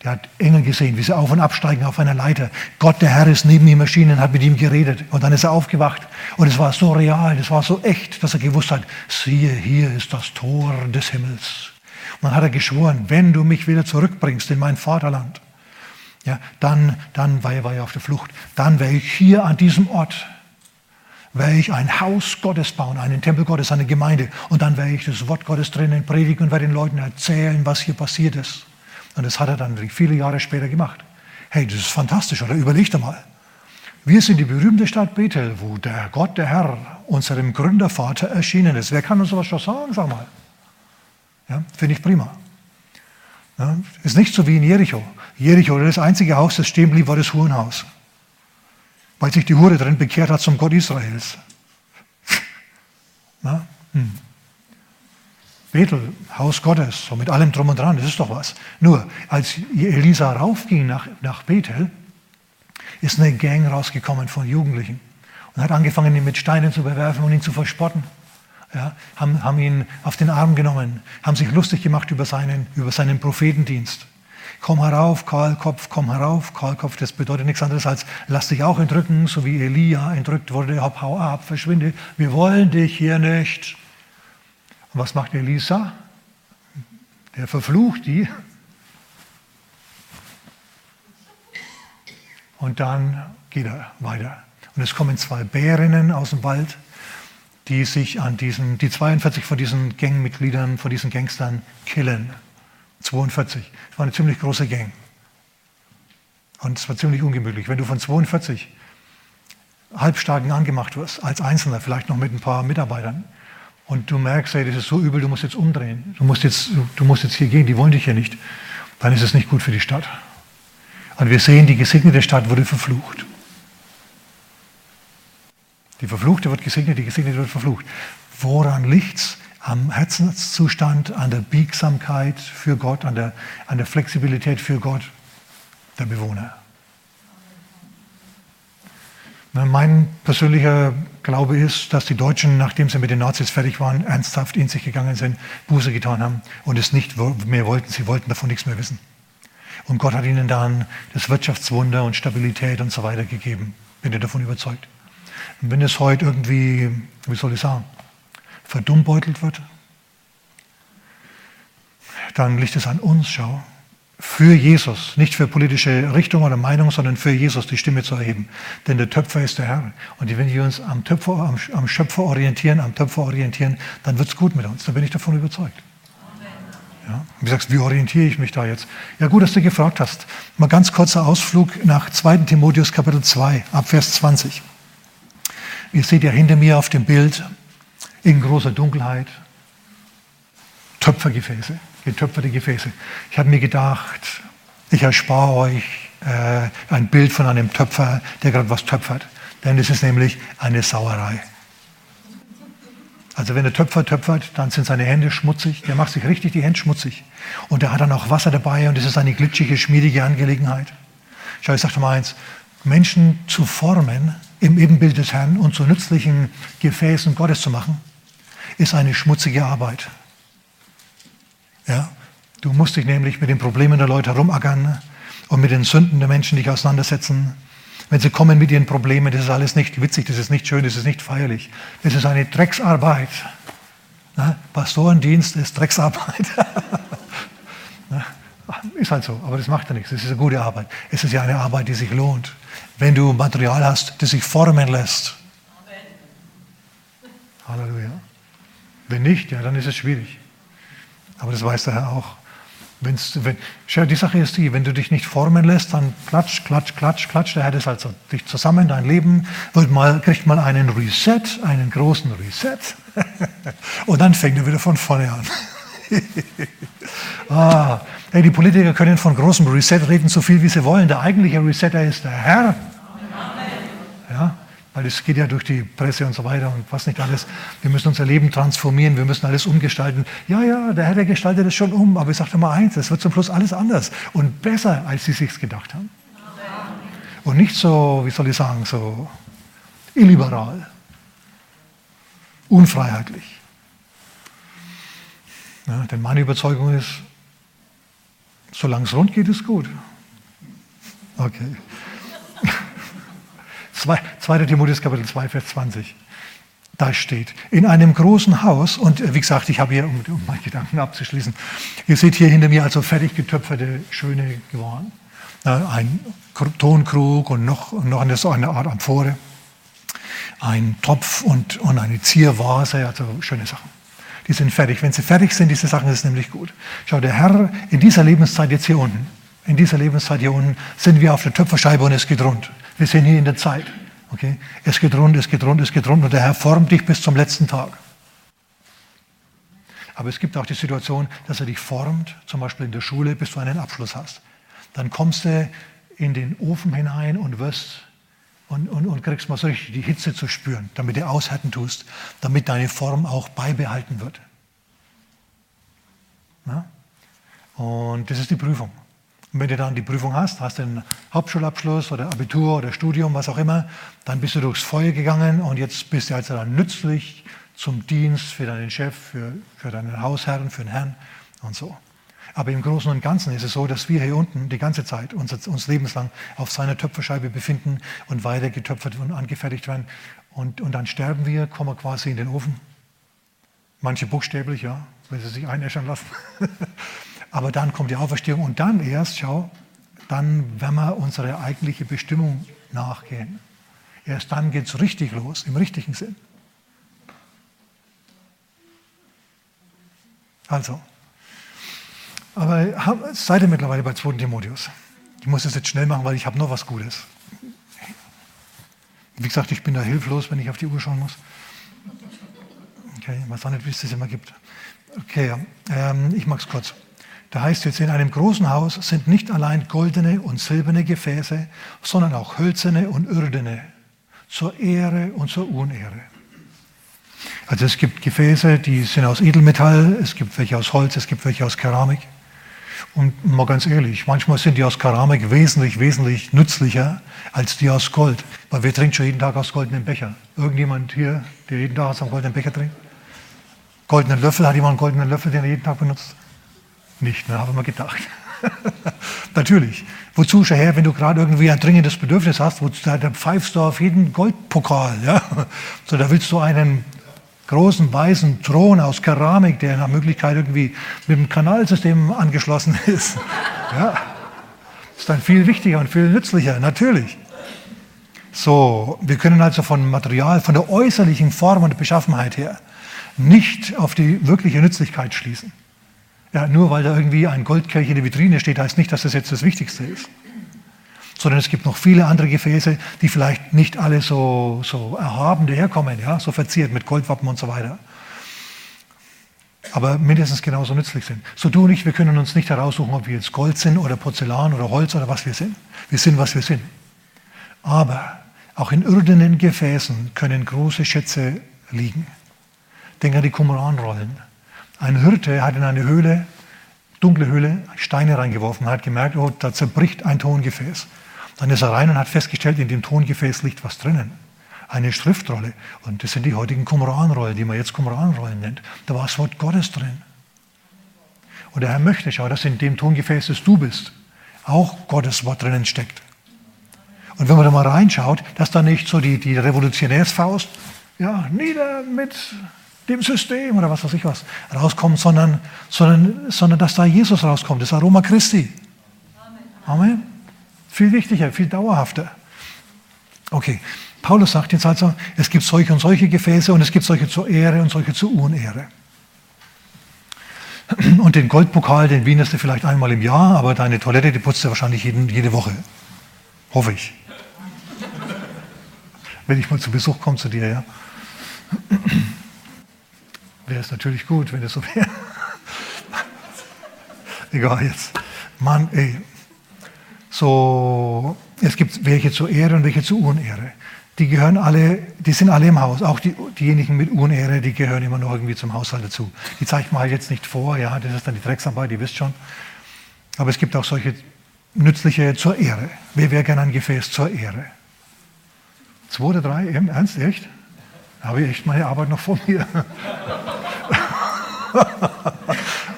Der hat Engel gesehen, wie sie auf und absteigen auf einer Leiter. Gott, der Herr, ist neben ihm erschienen, hat mit ihm geredet. Und dann ist er aufgewacht. Und es war so real, es war so echt, dass er gewusst hat, siehe, hier ist das Tor des Himmels. Und dann hat er geschworen, wenn du mich wieder zurückbringst in mein Vaterland, ja, dann, dann war, er, war er auf der Flucht. Dann werde ich hier an diesem Ort, werde ich ein Haus Gottes bauen, einen Tempel Gottes, eine Gemeinde. Und dann werde ich das Wort Gottes drinnen predigen und werde den Leuten erzählen, was hier passiert ist. Und das hat er dann viele Jahre später gemacht. Hey, das ist fantastisch, oder? Überleg doch mal. Wir sind die berühmte Stadt Bethel, wo der Gott, der Herr, unserem Gründervater erschienen ist. Wer kann uns sowas schon sagen, sag mal? Ja, Finde ich prima. Ja, ist nicht so wie in Jericho. Jericho, das einzige Haus, das stehen blieb, war das Hurenhaus. Weil sich die Hure drin bekehrt hat zum Gott Israels. Na? Hm. Bethel, Haus Gottes, so mit allem drum und dran, das ist doch was. Nur, als Elisa raufging nach, nach Bethel, ist eine Gang rausgekommen von Jugendlichen und hat angefangen, ihn mit Steinen zu bewerfen und ihn zu verspotten ja, haben, haben ihn auf den Arm genommen, haben sich lustig gemacht über seinen, über seinen Prophetendienst. Komm herauf, Kahlkopf, komm herauf, Kahlkopf, das bedeutet nichts anderes als, lass dich auch entrücken, so wie Elia entrückt wurde, hau, hau ab, verschwinde, wir wollen dich hier nicht. Und was macht Elisa? Der verflucht die. Und dann geht er weiter. Und es kommen zwei Bärinnen aus dem Wald die sich an diesen, die 42 von diesen Gangmitgliedern, von diesen Gangstern killen. 42. Das war eine ziemlich große Gang. Und es war ziemlich ungemütlich. Wenn du von 42 Halbstarken angemacht wirst, als Einzelner, vielleicht noch mit ein paar Mitarbeitern, und du merkst, ey, das ist so übel, du musst jetzt umdrehen, du musst jetzt, du musst jetzt hier gehen, die wollen dich hier nicht, dann ist es nicht gut für die Stadt. Und wir sehen, die gesegnete Stadt wurde verflucht. Die Verfluchte wird gesegnet, die Gesegnete wird verflucht. Woran liegt es? Am Herzenszustand, an der Biegsamkeit für Gott, an der, an der Flexibilität für Gott der Bewohner. Mein persönlicher Glaube ist, dass die Deutschen, nachdem sie mit den Nazis fertig waren, ernsthaft in sich gegangen sind, Buße getan haben und es nicht mehr wollten. Sie wollten davon nichts mehr wissen. Und Gott hat ihnen dann das Wirtschaftswunder und Stabilität und so weiter gegeben. Bin ich davon überzeugt. Und wenn es heute irgendwie, wie soll ich sagen, verdummbeutelt wird, dann liegt es an uns, schau, für Jesus, nicht für politische Richtung oder Meinung, sondern für Jesus die Stimme zu erheben. Denn der Töpfer ist der Herr. Und wenn wir uns am, Töpfer, am, am Schöpfer orientieren, am Töpfer orientieren, dann wird es gut mit uns. Da bin ich davon überzeugt. Ja? Wie sagst wie orientiere ich mich da jetzt? Ja, gut, dass du gefragt hast. Mal ganz kurzer Ausflug nach 2. Timotheus Kapitel 2, ab Vers 20. Ihr seht ja hinter mir auf dem Bild in großer Dunkelheit Töpfergefäße getöpferte Gefäße. Ich habe mir gedacht, ich erspare euch äh, ein Bild von einem Töpfer, der gerade was töpfert. Denn es ist nämlich eine Sauerei. Also wenn der Töpfer töpfert, dann sind seine Hände schmutzig. Der macht sich richtig die Hände schmutzig. Und er hat dann auch Wasser dabei und es ist eine glitschige, schmiedige Angelegenheit. Schau, ich sage mal eins. Menschen zu formen im Ebenbild des Herrn und zu nützlichen Gefäßen Gottes zu machen, ist eine schmutzige Arbeit. Ja? Du musst dich nämlich mit den Problemen der Leute herumackern und mit den Sünden der Menschen dich auseinandersetzen. Wenn sie kommen mit ihren Problemen, das ist alles nicht witzig, das ist nicht schön, das ist nicht feierlich. Das ist eine Drecksarbeit. Na, Pastorendienst ist Drecksarbeit. ist halt so, aber das macht ja nichts. Es ist eine gute Arbeit. Es ist ja eine Arbeit, die sich lohnt. Wenn du Material hast, das sich formen lässt. Halleluja. Wenn nicht, ja, dann ist es schwierig. Aber das weiß der Herr auch. Wenn's, wenn, die Sache ist die, wenn du dich nicht formen lässt, dann klatsch, klatsch, klatsch, klatsch, der Herr ist also dich zusammen, dein Leben wird mal, kriegt mal einen Reset, einen großen Reset und dann fängt er wieder von vorne an. ah, hey, die Politiker können von großem Reset reden, so viel wie sie wollen. Der eigentliche Resetter ist der Herr. Weil es geht ja durch die Presse und so weiter und was nicht alles. Wir müssen unser Leben transformieren, wir müssen alles umgestalten. Ja, ja, der Herr, der gestaltet es schon um, aber ich sage mal eins, es wird zum Schluss alles anders und besser, als sie sich gedacht haben. Und nicht so, wie soll ich sagen, so illiberal, unfreiheitlich. Ja, denn meine Überzeugung ist, solange es rund geht, ist gut. Okay. 2. Timotheus Kapitel 2, Vers 20. Da steht, in einem großen Haus, und äh, wie gesagt, ich habe hier, um, um meine Gedanken abzuschließen, ihr seht hier hinter mir also fertig getöpferte, schöne Gewaren. Ein Tonkrug und noch, noch eine, eine Art Amphore, ein Topf und, und eine Ziervase, also schöne Sachen. Die sind fertig. Wenn sie fertig sind, diese Sachen, ist nämlich gut. Schau, der Herr in dieser Lebenszeit jetzt hier unten, in dieser Lebenszeit hier unten, sind wir auf der Töpferscheibe und es geht rund. Wir sind hier in der Zeit. Okay? Es geht rund, es geht rund, es geht rund und der Herr formt dich bis zum letzten Tag. Aber es gibt auch die Situation, dass er dich formt, zum Beispiel in der Schule, bis du einen Abschluss hast. Dann kommst du in den Ofen hinein und wirst und, und, und kriegst mal so richtig die Hitze zu spüren, damit du aushärten tust, damit deine Form auch beibehalten wird. Na? Und das ist die Prüfung. Und wenn du dann die Prüfung hast, hast du einen Hauptschulabschluss oder Abitur oder Studium, was auch immer, dann bist du durchs Feuer gegangen und jetzt bist du also dann nützlich zum Dienst für deinen Chef, für, für deinen Hausherrn, für den Herrn und so. Aber im Großen und Ganzen ist es so, dass wir hier unten die ganze Zeit uns, uns lebenslang auf seiner Töpferscheibe befinden und weiter getöpfert und angefertigt werden. Und, und dann sterben wir, kommen quasi in den Ofen. Manche buchstäblich, ja, wenn sie sich einäschern lassen. Aber dann kommt die Auferstehung und dann erst, schau, dann werden wir unsere eigentliche Bestimmung nachgehen. Erst dann geht es richtig los, im richtigen Sinn. Also, aber seid ihr mittlerweile bei 2. Timotheus? Ich muss das jetzt schnell machen, weil ich habe noch was Gutes. Wie gesagt, ich bin da hilflos, wenn ich auf die Uhr schauen muss. Okay, ich weiß auch nicht, wie es das immer gibt. Okay, ähm, ich mache es kurz. Da heißt jetzt, in einem großen Haus sind nicht allein goldene und silberne Gefäße, sondern auch hölzerne und irdene, zur Ehre und zur Unehre. Also es gibt Gefäße, die sind aus Edelmetall, es gibt welche aus Holz, es gibt welche aus Keramik. Und mal ganz ehrlich, manchmal sind die aus Keramik wesentlich, wesentlich nützlicher als die aus Gold. Weil wir trinken schon jeden Tag aus goldenen Becher. Irgendjemand hier, der jeden Tag aus einem goldenen Becher trinkt? Goldenen Löffel, hat jemand einen goldenen Löffel, den er jeden Tag benutzt? Nicht, ne, haben wir gedacht. Natürlich. Wozu schon her, wenn du gerade irgendwie ein dringendes Bedürfnis hast, wozu, da pfeifst du auf jeden Goldpokal. Ja? So, da willst du einen großen weißen Thron aus Keramik, der nach Möglichkeit irgendwie mit dem Kanalsystem angeschlossen ist. Ja, ist dann viel wichtiger und viel nützlicher, natürlich. So, wir können also von Material, von der äußerlichen Form und Beschaffenheit her nicht auf die wirkliche Nützlichkeit schließen. Ja, nur weil da irgendwie ein Goldkelch in der Vitrine steht, heißt nicht, dass das jetzt das Wichtigste ist. Sondern es gibt noch viele andere Gefäße, die vielleicht nicht alle so, so erhaben daherkommen, ja, so verziert mit Goldwappen und so weiter. Aber mindestens genauso nützlich sind. So du und ich, wir können uns nicht heraussuchen, ob wir jetzt Gold sind oder Porzellan oder Holz oder was wir sind. Wir sind, was wir sind. Aber auch in irdenen Gefäßen können große Schätze liegen. Denk an die Qumranrollen. Ein Hirte hat in eine Höhle, dunkle Höhle, Steine reingeworfen und hat gemerkt, oh, da zerbricht ein Tongefäß. Dann ist er rein und hat festgestellt, in dem Tongefäß liegt was drinnen. Eine Schriftrolle. Und das sind die heutigen Qumranrollen, die man jetzt Qumranrollen nennt. Da war das Wort Gottes drin. Und der Herr möchte, schau, dass in dem Tongefäß, das du bist, auch Gottes Wort drinnen steckt. Und wenn man da mal reinschaut, dass da nicht so die, die Revolutionärsfaust, ja, nieder mit dem System oder was weiß ich was rauskommt, sondern, sondern, sondern dass da Jesus rauskommt, das Aroma Christi. Amen. Viel wichtiger, viel dauerhafter. Okay, Paulus sagt jetzt also, es gibt solche und solche Gefäße und es gibt solche zur Ehre und solche zur Unehre. Und den Goldpokal, den wienest du vielleicht einmal im Jahr, aber deine Toilette, die putzt du wahrscheinlich jeden, jede Woche. Hoffe ich. Wenn ich mal zu Besuch komme zu dir, ja wäre es natürlich gut, wenn es so wäre. Egal jetzt. Mann, ey. So, es gibt welche zur Ehre und welche zur Unehre. Die gehören alle, die sind alle im Haus. Auch die, diejenigen mit Unehre, die gehören immer noch irgendwie zum Haushalt dazu. Die zeigt man halt jetzt nicht vor, ja, das ist dann die Drecksarbeit, ihr wisst schon. Aber es gibt auch solche nützliche zur Ehre. Wer wäre gerne ein Gefäß zur Ehre? Zwei oder drei? Ernst, echt? Habe ich echt meine Arbeit noch vor mir.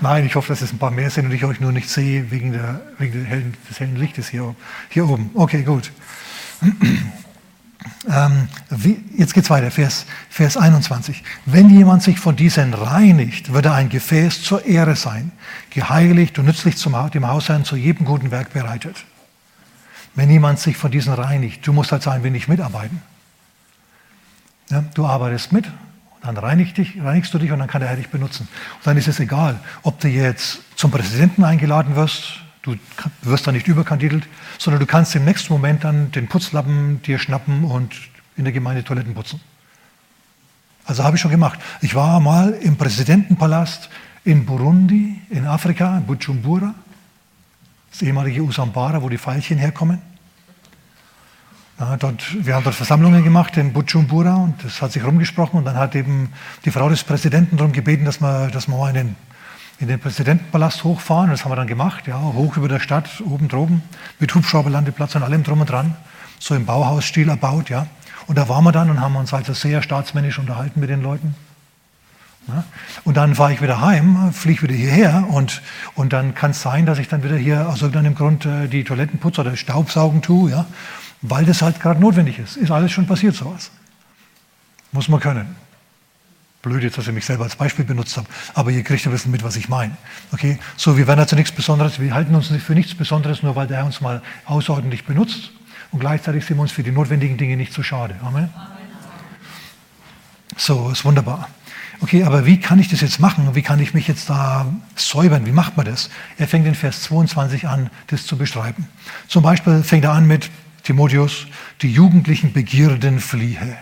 Nein, ich hoffe, dass es ein paar mehr sind und ich euch nur nicht sehe wegen, der, wegen hellen, des hellen Lichtes hier, hier oben. Okay, gut. Ähm, wie, jetzt geht es weiter, Vers, Vers 21. Wenn jemand sich von diesen reinigt, wird er ein Gefäß zur Ehre sein, geheiligt und nützlich zum, dem Hausherrn zu jedem guten Werk bereitet. Wenn jemand sich von diesen reinigt, du musst halt ein wenig mitarbeiten. Ja, du arbeitest mit, dann reinigst, dich, reinigst du dich und dann kann der Herr dich benutzen. Und dann ist es egal, ob du jetzt zum Präsidenten eingeladen wirst, du wirst da nicht überkandidelt, sondern du kannst im nächsten Moment dann den Putzlappen dir schnappen und in der Gemeinde Toiletten putzen. Also habe ich schon gemacht. Ich war mal im Präsidentenpalast in Burundi, in Afrika, in Bujumbura, das ehemalige Usambara, wo die Pfeilchen herkommen. Ja, dort, wir haben dort Versammlungen gemacht in Bujumbura und das hat sich rumgesprochen und dann hat eben die Frau des Präsidenten darum gebeten, dass wir, dass wir mal in den, in den Präsidentenpalast hochfahren. Das haben wir dann gemacht, ja, hoch über der Stadt, oben droben, mit Hubschrauberlandeplatz und allem drum und dran, so im Bauhausstil erbaut, ja. Und da waren wir dann und haben uns also sehr staatsmännisch unterhalten mit den Leuten. Ja. Und dann fahre ich wieder heim, fliege wieder hierher und, und dann kann es sein, dass ich dann wieder hier aus irgendeinem Grund äh, die Toiletten putze oder Staubsaugen tue, ja weil das halt gerade notwendig ist. Ist alles schon passiert, sowas. Muss man können. Blöd jetzt, dass ich mich selber als Beispiel benutzt habe, aber ihr kriegt ein bisschen mit, was ich meine. Okay? So, wir werden also nichts Besonderes, wir halten uns für nichts Besonderes, nur weil der Herr uns mal außerordentlich benutzt und gleichzeitig sind wir uns für die notwendigen Dinge nicht zu schade. Amen. So, ist wunderbar. Okay, aber wie kann ich das jetzt machen? Wie kann ich mich jetzt da säubern? Wie macht man das? Er fängt in Vers 22 an, das zu beschreiben. Zum Beispiel fängt er an mit, Timotheus, die jugendlichen Begierden fliehe.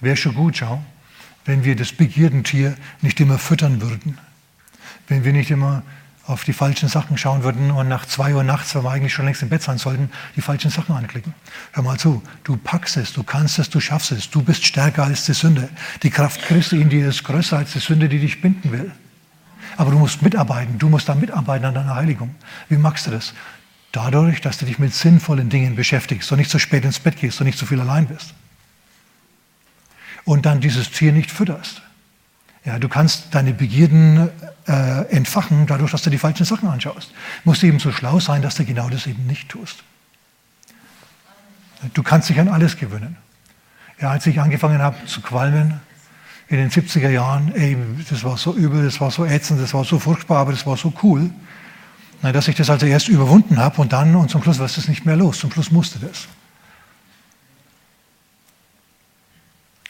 Wäre schon gut, schau, wenn wir das Begierdentier nicht immer füttern würden. Wenn wir nicht immer auf die falschen Sachen schauen würden und nach zwei Uhr nachts, wenn wir eigentlich schon längst im Bett sein sollten, die falschen Sachen anklicken. Hör mal zu, du packst es, du kannst es, du schaffst es, du bist stärker als die Sünde. Die Kraft Christi in dir ist größer als die Sünde, die dich binden will. Aber du musst mitarbeiten, du musst da mitarbeiten an deiner Heiligung. Wie magst du das? Dadurch, dass du dich mit sinnvollen Dingen beschäftigst und nicht so spät ins Bett gehst und nicht so viel allein bist. Und dann dieses Tier nicht fütterst. Ja, du kannst deine Begierden äh, entfachen, dadurch, dass du die falschen Sachen anschaust. Du musst eben so schlau sein, dass du genau das eben nicht tust. Du kannst dich an alles gewöhnen. Ja, als ich angefangen habe zu qualmen in den 70er Jahren, ey, das war so übel, das war so ätzend, das war so furchtbar, aber das war so cool, dass ich das also erst überwunden habe und dann und zum Schluss war es nicht mehr los. Zum Schluss musste das.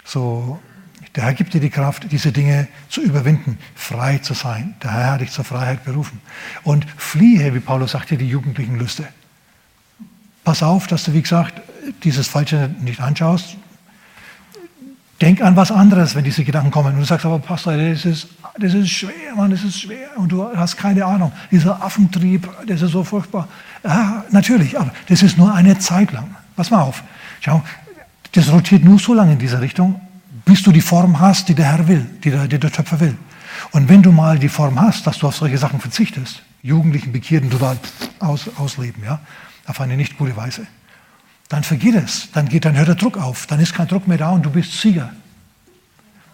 So, der Herr gibt dir die Kraft, diese Dinge zu überwinden, frei zu sein. Der Herr hat dich zur Freiheit berufen. Und fliehe, wie Paulus sagte, die jugendlichen Lüste. Pass auf, dass du, wie gesagt, dieses Falsche nicht anschaust. Denk an was anderes, wenn diese Gedanken kommen. Und du sagst aber, Pastor, das ist, das ist schwer, Mann, das ist schwer. Und du hast keine Ahnung. Dieser Affentrieb, das ist so furchtbar. Ja, natürlich, aber das ist nur eine Zeit lang. Pass mal auf. Schau, das rotiert nur so lange in dieser Richtung, bis du die Form hast, die der Herr will, die der, die der Töpfer will. Und wenn du mal die Form hast, dass du auf solche Sachen verzichtest, Jugendlichen Bekierten total aus, ausleben, ja, auf eine nicht gute Weise, dann vergeht es, dann, geht, dann hört der Druck auf, dann ist kein Druck mehr da und du bist Sieger.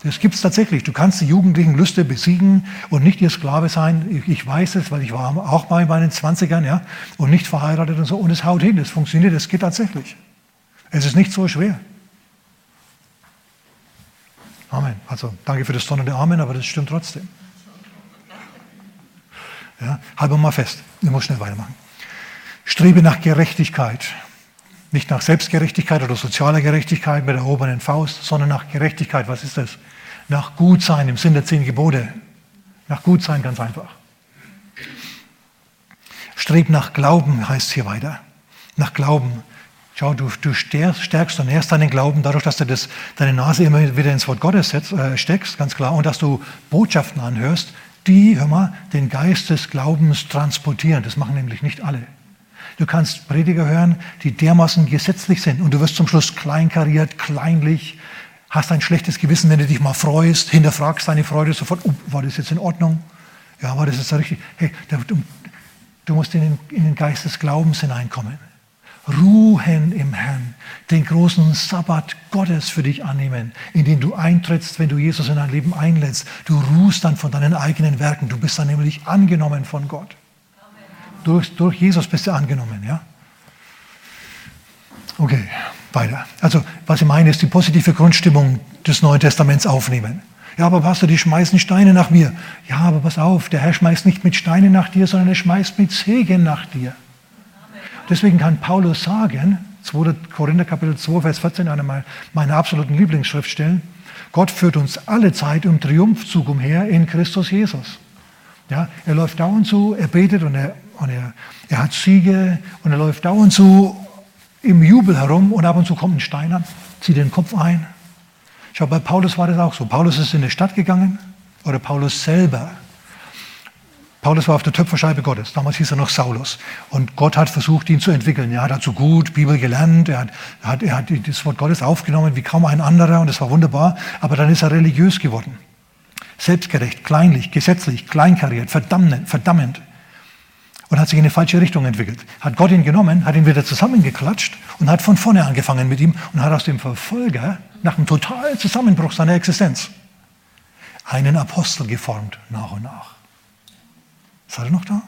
Das gibt es tatsächlich. Du kannst die jugendlichen Lüste besiegen und nicht ihr Sklave sein. Ich, ich, weiß es, weil ich war auch mal in meinen 20ern ja, und nicht verheiratet und so. Und es haut hin, es funktioniert, es geht tatsächlich. Es ist nicht so schwer. Amen. Also danke für das donnernde Amen, aber das stimmt trotzdem. Ja, halten wir mal fest. Ich muss schnell weitermachen. Strebe nach Gerechtigkeit. Nicht nach Selbstgerechtigkeit oder sozialer Gerechtigkeit mit erhobenen Faust, sondern nach Gerechtigkeit. Was ist das? Nach Gutsein im Sinn der zehn Gebote. Nach Gutsein ganz einfach. Streb nach Glauben heißt hier weiter. Nach Glauben. Schau, du, du stärkst und nährst deinen Glauben dadurch, dass du das, deine Nase immer wieder ins Wort Gottes setzt, äh, steckst, ganz klar, und dass du Botschaften anhörst, die, hör mal, den Geist des Glaubens transportieren. Das machen nämlich nicht alle. Du kannst Prediger hören, die dermaßen gesetzlich sind und du wirst zum Schluss kleinkariert, kleinlich, hast ein schlechtes Gewissen, wenn du dich mal freust, hinterfragst deine Freude sofort, oh, war das jetzt in Ordnung? Ja, war das jetzt richtig? Hey, du, du musst in den, in den Geist des Glaubens hineinkommen ruhen im Herrn, den großen Sabbat Gottes für dich annehmen, in den du eintrittst, wenn du Jesus in dein Leben einlädst. Du ruhst dann von deinen eigenen Werken. Du bist dann nämlich angenommen von Gott. Durch, durch Jesus bist du angenommen, ja? Okay, weiter. Also, was ich meine, ist die positive Grundstimmung des Neuen Testaments aufnehmen. Ja, aber Pastor, die schmeißen Steine nach mir. Ja, aber pass auf, der Herr schmeißt nicht mit Steinen nach dir, sondern er schmeißt mit Segen nach dir. Deswegen kann Paulus sagen, 2. Korinther Kapitel 2, Vers 14, eine meiner absoluten Lieblingsschriftstellen, Gott führt uns alle Zeit im Triumphzug umher in Christus Jesus. Ja, er läuft dauernd zu, er betet und, er, und er, er hat Siege und er läuft dauernd zu im Jubel herum und ab und zu kommt ein Stein an, zieht den Kopf ein. Schau, bei Paulus war das auch so. Paulus ist in die Stadt gegangen oder Paulus selber Paulus war auf der Töpferscheibe Gottes. Damals hieß er noch Saulus. Und Gott hat versucht, ihn zu entwickeln. Er hat dazu gut Bibel gelernt. Er hat, hat, er hat das Wort Gottes aufgenommen wie kaum ein anderer. Und das war wunderbar. Aber dann ist er religiös geworden. Selbstgerecht, kleinlich, gesetzlich, kleinkariert, verdammend, verdammend. Und hat sich in eine falsche Richtung entwickelt. Hat Gott ihn genommen, hat ihn wieder zusammengeklatscht und hat von vorne angefangen mit ihm und hat aus dem Verfolger nach einem totalen Zusammenbruch seiner Existenz einen Apostel geformt, nach und nach. Seid ihr noch da?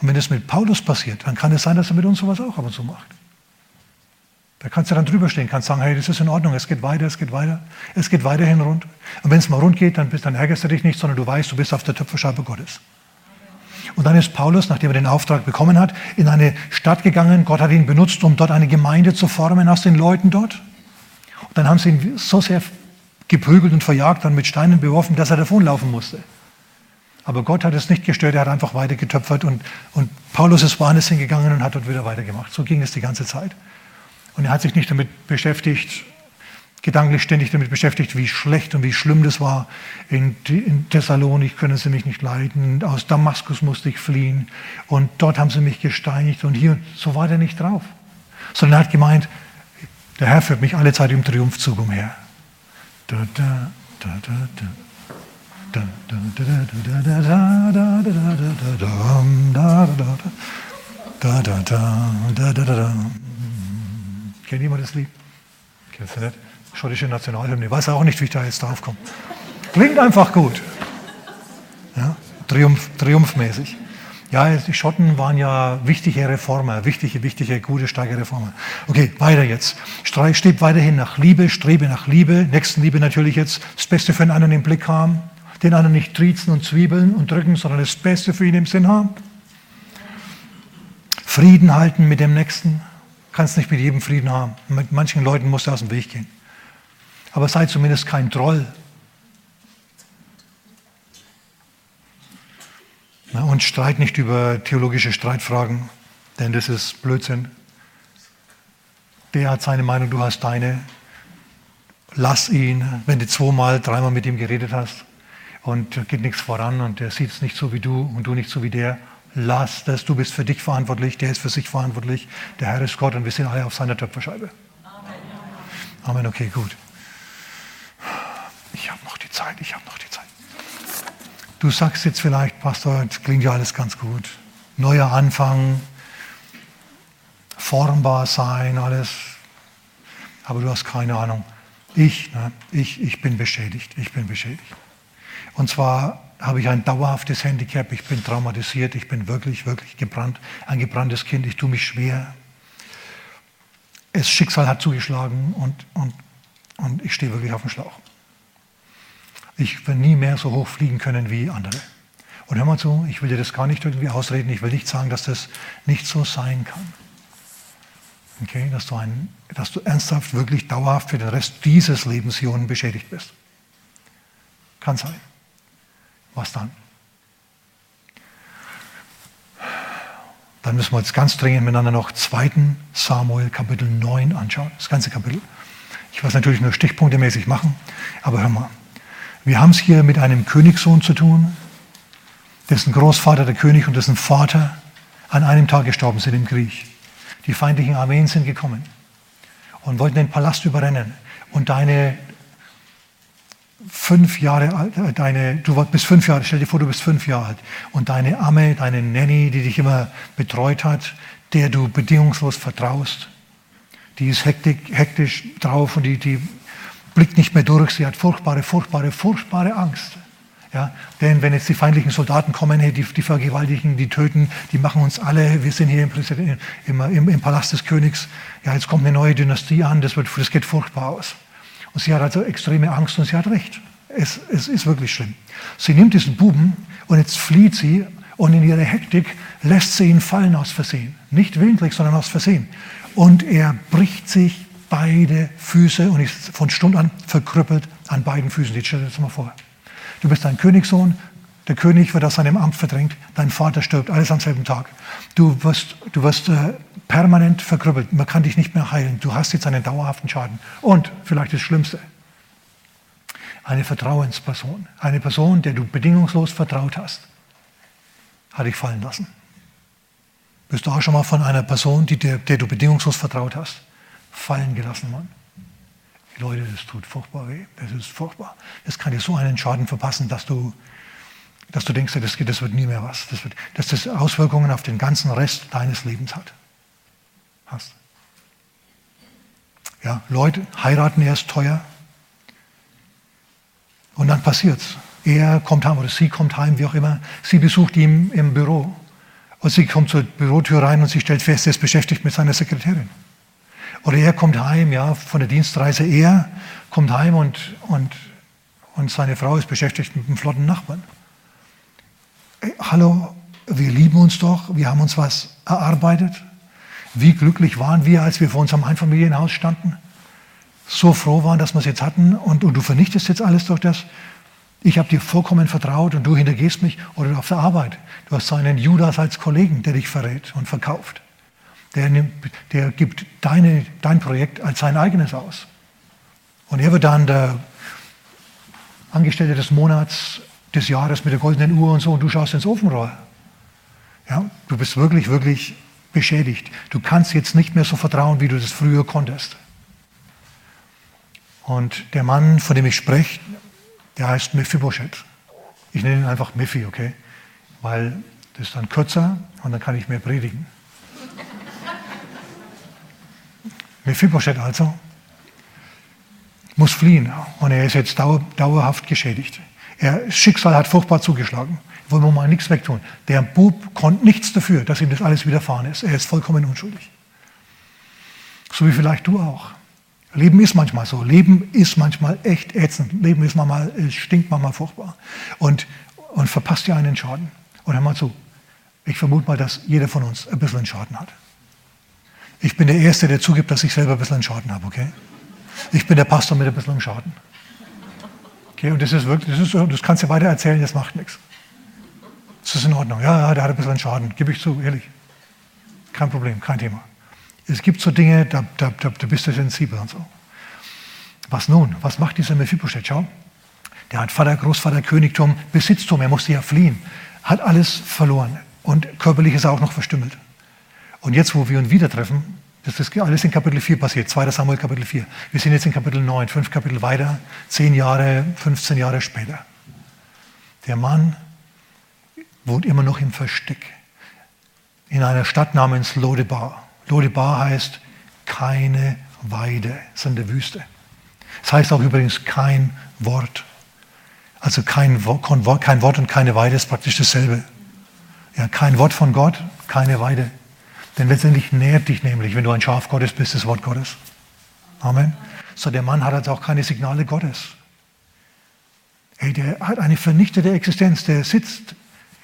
Und wenn das mit Paulus passiert, dann kann es sein, dass er mit uns sowas auch ab und zu macht. Da kannst du dann drüber stehen, kannst sagen, hey, das ist in Ordnung, es geht weiter, es geht weiter, es geht weiterhin rund. Und wenn es mal rund geht, dann, bist, dann ärgerst du dich nicht, sondern du weißt, du bist auf der Töpferscheibe Gottes. Und dann ist Paulus, nachdem er den Auftrag bekommen hat, in eine Stadt gegangen. Gott hat ihn benutzt, um dort eine Gemeinde zu formen aus den Leuten dort. Und dann haben sie ihn so sehr geprügelt und verjagt und mit Steinen beworfen, dass er davonlaufen musste. Aber Gott hat es nicht gestört, er hat einfach weiter getöpfert und, und Paulus ist woanders hingegangen und hat dort wieder weitergemacht. So ging es die ganze Zeit. Und er hat sich nicht damit beschäftigt, gedanklich ständig damit beschäftigt, wie schlecht und wie schlimm das war. In, in Thessalonik können sie mich nicht leiden, aus Damaskus musste ich fliehen und dort haben sie mich gesteinigt und hier, so war der nicht drauf. Sondern er hat gemeint, der Herr führt mich alle Zeit im Triumphzug umher. Da, da, da, da, da. Kennt jemand das Lied? Kennst du nicht? Schottische Nationalhymne. Weiß auch nicht, wie ich da jetzt drauf komme. Klingt einfach gut. Ja? Triumph, triumphmäßig. Ja, die Schotten waren ja wichtige Reformer, wichtige, wichtige, gute, starke Reformer. Okay, weiter jetzt. Strebt weiterhin nach Liebe, strebe nach Liebe, Nächstenliebe natürlich jetzt, das Beste für den anderen im Blick haben, den anderen nicht triezen und zwiebeln und drücken, sondern das Beste für ihn im Sinn haben. Frieden halten mit dem Nächsten. Kannst nicht mit jedem Frieden haben. Mit manchen Leuten musst du aus dem Weg gehen. Aber sei zumindest kein Troll. Und streit nicht über theologische Streitfragen, denn das ist Blödsinn. Der hat seine Meinung, du hast deine. Lass ihn, wenn du zweimal, dreimal mit ihm geredet hast und geht nichts voran und der sieht es nicht so wie du und du nicht so wie der. Lass das, du bist für dich verantwortlich, der ist für sich verantwortlich, der Herr ist Gott und wir sind alle auf seiner Töpferscheibe. Amen. Amen, okay, gut. Ich habe noch die Zeit, ich habe noch die Zeit. Du sagst jetzt vielleicht, Pastor, das klingt ja alles ganz gut. Neuer Anfang, formbar sein, alles. Aber du hast keine Ahnung. Ich, ne, ich, ich bin beschädigt. Ich bin beschädigt. Und zwar habe ich ein dauerhaftes Handicap. Ich bin traumatisiert. Ich bin wirklich, wirklich gebrannt. Ein gebranntes Kind. Ich tue mich schwer. Das Schicksal hat zugeschlagen und, und, und ich stehe wirklich auf dem Schlauch. Ich werde nie mehr so hoch fliegen können wie andere. Und hör mal zu, ich will dir das gar nicht irgendwie ausreden. Ich will nicht sagen, dass das nicht so sein kann. Okay, dass du, ein, dass du ernsthaft, wirklich dauerhaft für den Rest dieses Lebens hier unten beschädigt bist. Kann sein. Was dann? Dann müssen wir jetzt ganz dringend miteinander noch 2. Samuel Kapitel 9 anschauen, das ganze Kapitel. Ich weiß natürlich nur stichpunktemäßig machen, aber hör mal. Wir haben es hier mit einem Königssohn zu tun, dessen Großvater der König und dessen Vater an einem Tag gestorben sind im Krieg. Die feindlichen Armeen sind gekommen und wollten den Palast überrennen. Und deine fünf Jahre alt, äh, deine, du bist fünf Jahre, stell dir vor, du bist fünf Jahre alt. Und deine Amme, deine Nanny, die dich immer betreut hat, der du bedingungslos vertraust, die ist hektisch, hektisch drauf und die, die blickt nicht mehr durch. Sie hat furchtbare, furchtbare, furchtbare Angst. Ja, denn wenn jetzt die feindlichen Soldaten kommen, hey, die, die vergewaltigen, die töten, die machen uns alle, wir sind hier im, im, im, im, Palast des Königs, ja, jetzt kommt eine neue Dynastie an, das, wird, das geht furchtbar aus. Und sie hat also extreme Angst und sie hat recht. Es, es ist wirklich schlimm. Sie nimmt diesen Buben und jetzt flieht sie und in ihrer Hektik lässt sie ihn fallen aus Versehen. Nicht willentlich, sondern aus Versehen. Und er bricht sich beide Füße und ist von Stund an verkrüppelt an beiden Füßen. Jetzt stell dir das mal vor. Du bist ein Königssohn, der König wird aus seinem Amt verdrängt, dein Vater stirbt, alles am selben Tag. Du wirst, du wirst äh, permanent verkrüppelt, man kann dich nicht mehr heilen. Du hast jetzt einen dauerhaften Schaden. Und vielleicht das Schlimmste, eine Vertrauensperson, eine Person, der du bedingungslos vertraut hast, hat dich fallen lassen. Bist du auch schon mal von einer Person, die, der, der du bedingungslos vertraut hast, fallen gelassen worden. Leute, das tut furchtbar weh. Das ist furchtbar. Das kann dir so einen Schaden verpassen, dass du, dass du denkst, das, das wird nie mehr was. Das wird, dass das Auswirkungen auf den ganzen Rest deines Lebens hat. Hast. Ja, Leute, heiraten erst teuer. Und dann passiert's. Er kommt heim oder sie kommt heim, wie auch immer. Sie besucht ihn im Büro. Und sie kommt zur Bürotür rein und sie stellt fest, er ist beschäftigt mit seiner Sekretärin. Oder er kommt heim, ja, von der Dienstreise. Er kommt heim und, und, und seine Frau ist beschäftigt mit einem flotten Nachbarn. Hallo, wir lieben uns doch, wir haben uns was erarbeitet. Wie glücklich waren wir, als wir vor unserem Einfamilienhaus standen? So froh waren, dass wir es jetzt hatten und, und du vernichtest jetzt alles durch das. Ich habe dir vollkommen vertraut und du hintergehst mich oder auf der Arbeit. Du hast so einen Judas als Kollegen, der dich verrät und verkauft. Der, nimmt, der gibt deine, dein Projekt als sein eigenes aus. Und er wird dann der Angestellte des Monats, des Jahres mit der goldenen Uhr und so, und du schaust ins Ofenrohr. Ja, du bist wirklich, wirklich beschädigt. Du kannst jetzt nicht mehr so vertrauen, wie du das früher konntest. Und der Mann, von dem ich spreche, der heißt Mephibosheth. Ich nenne ihn einfach Mephi, okay? Weil das ist dann kürzer und dann kann ich mehr predigen. Mephibosheth also muss fliehen und er ist jetzt dauer, dauerhaft geschädigt. Er, Schicksal hat furchtbar zugeschlagen. Wollen wir mal nichts wegtun. Der Bub konnte nichts dafür, dass ihm das alles widerfahren ist. Er ist vollkommen unschuldig. So wie vielleicht du auch. Leben ist manchmal so. Leben ist manchmal echt ätzend. Leben ist manchmal, stinkt manchmal furchtbar. Und, und verpasst dir einen Schaden. Und hör mal zu. Ich vermute mal, dass jeder von uns ein bisschen einen Schaden hat. Ich bin der Erste, der zugibt, dass ich selber ein bisschen Schaden habe, okay? Ich bin der Pastor mit ein bisschen Schaden. Okay, und das ist wirklich, das, ist, das kannst du weiter erzählen, das macht nichts. Das ist in Ordnung. Ja, ja, der hat ein bisschen Schaden, gebe ich zu, ehrlich. Kein Problem, kein Thema. Es gibt so Dinge, da, da, da, da bist du sensibel und so. Was nun? Was macht dieser Mephibosheth? Schau, der hat Vater, Großvater, Königtum, Besitztum, er musste ja fliehen, hat alles verloren und körperlich ist er auch noch verstümmelt. Und jetzt, wo wir uns wieder treffen, das ist alles in Kapitel 4 passiert, 2. Samuel Kapitel 4. Wir sind jetzt in Kapitel 9, fünf Kapitel weiter, zehn Jahre, 15 Jahre später. Der Mann wohnt immer noch im Versteck in einer Stadt namens Lodebar. Lodebar heißt keine Weide, es ist in der Wüste. Es das heißt auch übrigens kein Wort. Also kein, kein Wort und keine Weide ist praktisch dasselbe. Ja, kein Wort von Gott, keine Weide. Denn letztendlich nährt dich nämlich, wenn du ein Schaf Gottes bist, das Wort Gottes. Amen. So, der Mann hat also auch keine Signale Gottes. Hey, der hat eine vernichtete Existenz. Der sitzt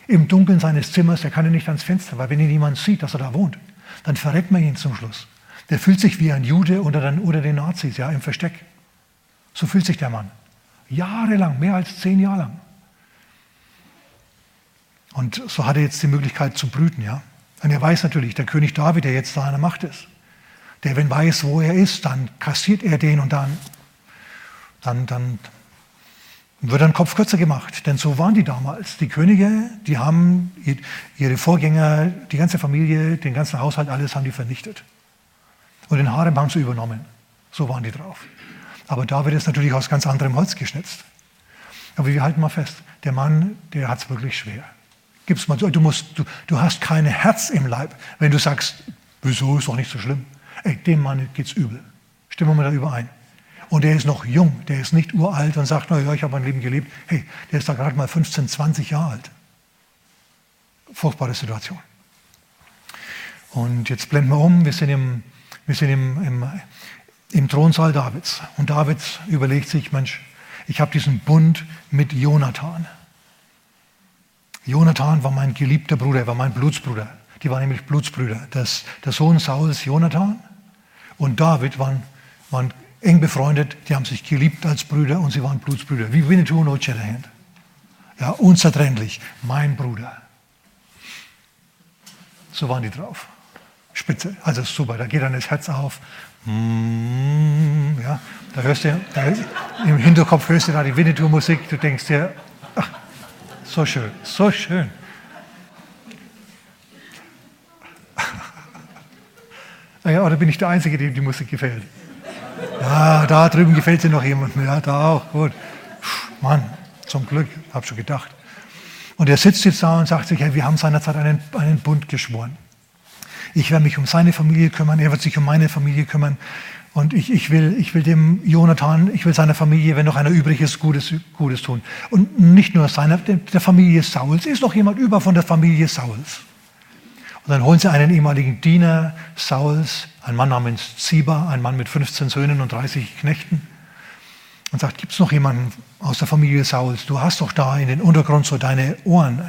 im Dunkeln seines Zimmers, der kann ja nicht ans Fenster, weil wenn ihn niemand sieht, dass er da wohnt, dann verrät man ihn zum Schluss. Der fühlt sich wie ein Jude unter den, unter den Nazis, ja, im Versteck. So fühlt sich der Mann. Jahrelang, mehr als zehn Jahre lang. Und so hat er jetzt die Möglichkeit zu brüten, ja. Und er weiß natürlich, der König David, der jetzt da an der Macht ist, der, wenn weiß, wo er ist, dann kassiert er den und dann, dann, dann wird ein Kopf kürzer gemacht. Denn so waren die damals. Die Könige, die haben ihre Vorgänger, die ganze Familie, den ganzen Haushalt, alles haben die vernichtet. Und den Harem haben sie übernommen. So waren die drauf. Aber David ist natürlich aus ganz anderem Holz geschnitzt. Aber wir halten mal fest, der Mann, der hat es wirklich schwer. Gib's mal. Du, musst, du, du hast kein Herz im Leib, wenn du sagst, wieso ist doch nicht so schlimm. Ey, dem Mann geht's übel. Stimmen wir da überein. Und der ist noch jung, der ist nicht uralt und sagt, naja, ich habe mein Leben gelebt. Hey, der ist da gerade mal 15, 20 Jahre alt. Furchtbare Situation. Und jetzt blenden wir um, wir sind im, wir sind im, im, im Thronsaal Davids. Und David überlegt sich, Mensch, ich habe diesen Bund mit Jonathan. Jonathan war mein geliebter Bruder, war mein Blutsbruder. Die waren nämlich Blutsbrüder. Das, der Sohn Sauls, Jonathan, und David waren, waren eng befreundet. Die haben sich geliebt als Brüder und sie waren Blutsbrüder. Wie Winnetou und Old Ja, unzertrennlich. Mein Bruder. So waren die drauf. Spitze. Also super. Da geht dann das Herz auf. Mm, ja, da hörst du, da, im Hinterkopf hörst du da die Winnetou-Musik. Du denkst dir, so schön, so schön. Ja, oder bin ich der Einzige, dem die Musik gefällt? Ja, da drüben gefällt sie noch jemandem. Ja, da auch. Gut. Mann, zum Glück, habe schon gedacht. Und er sitzt jetzt da und sagt sich, hey, wir haben seinerzeit einen, einen Bund geschworen. Ich werde mich um seine Familie kümmern, er wird sich um meine Familie kümmern. Und ich, ich, will, ich will dem Jonathan, ich will seiner Familie, wenn noch einer übrig ist, Gutes, Gutes tun. Und nicht nur seiner, der Familie Sauls, ist noch jemand über von der Familie Sauls. Und dann holen sie einen ehemaligen Diener Sauls, ein Mann namens Ziba, ein Mann mit 15 Söhnen und 30 Knechten, und sagt, gibt es noch jemanden aus der Familie Sauls? Du hast doch da in den Untergrund so deine Ohren.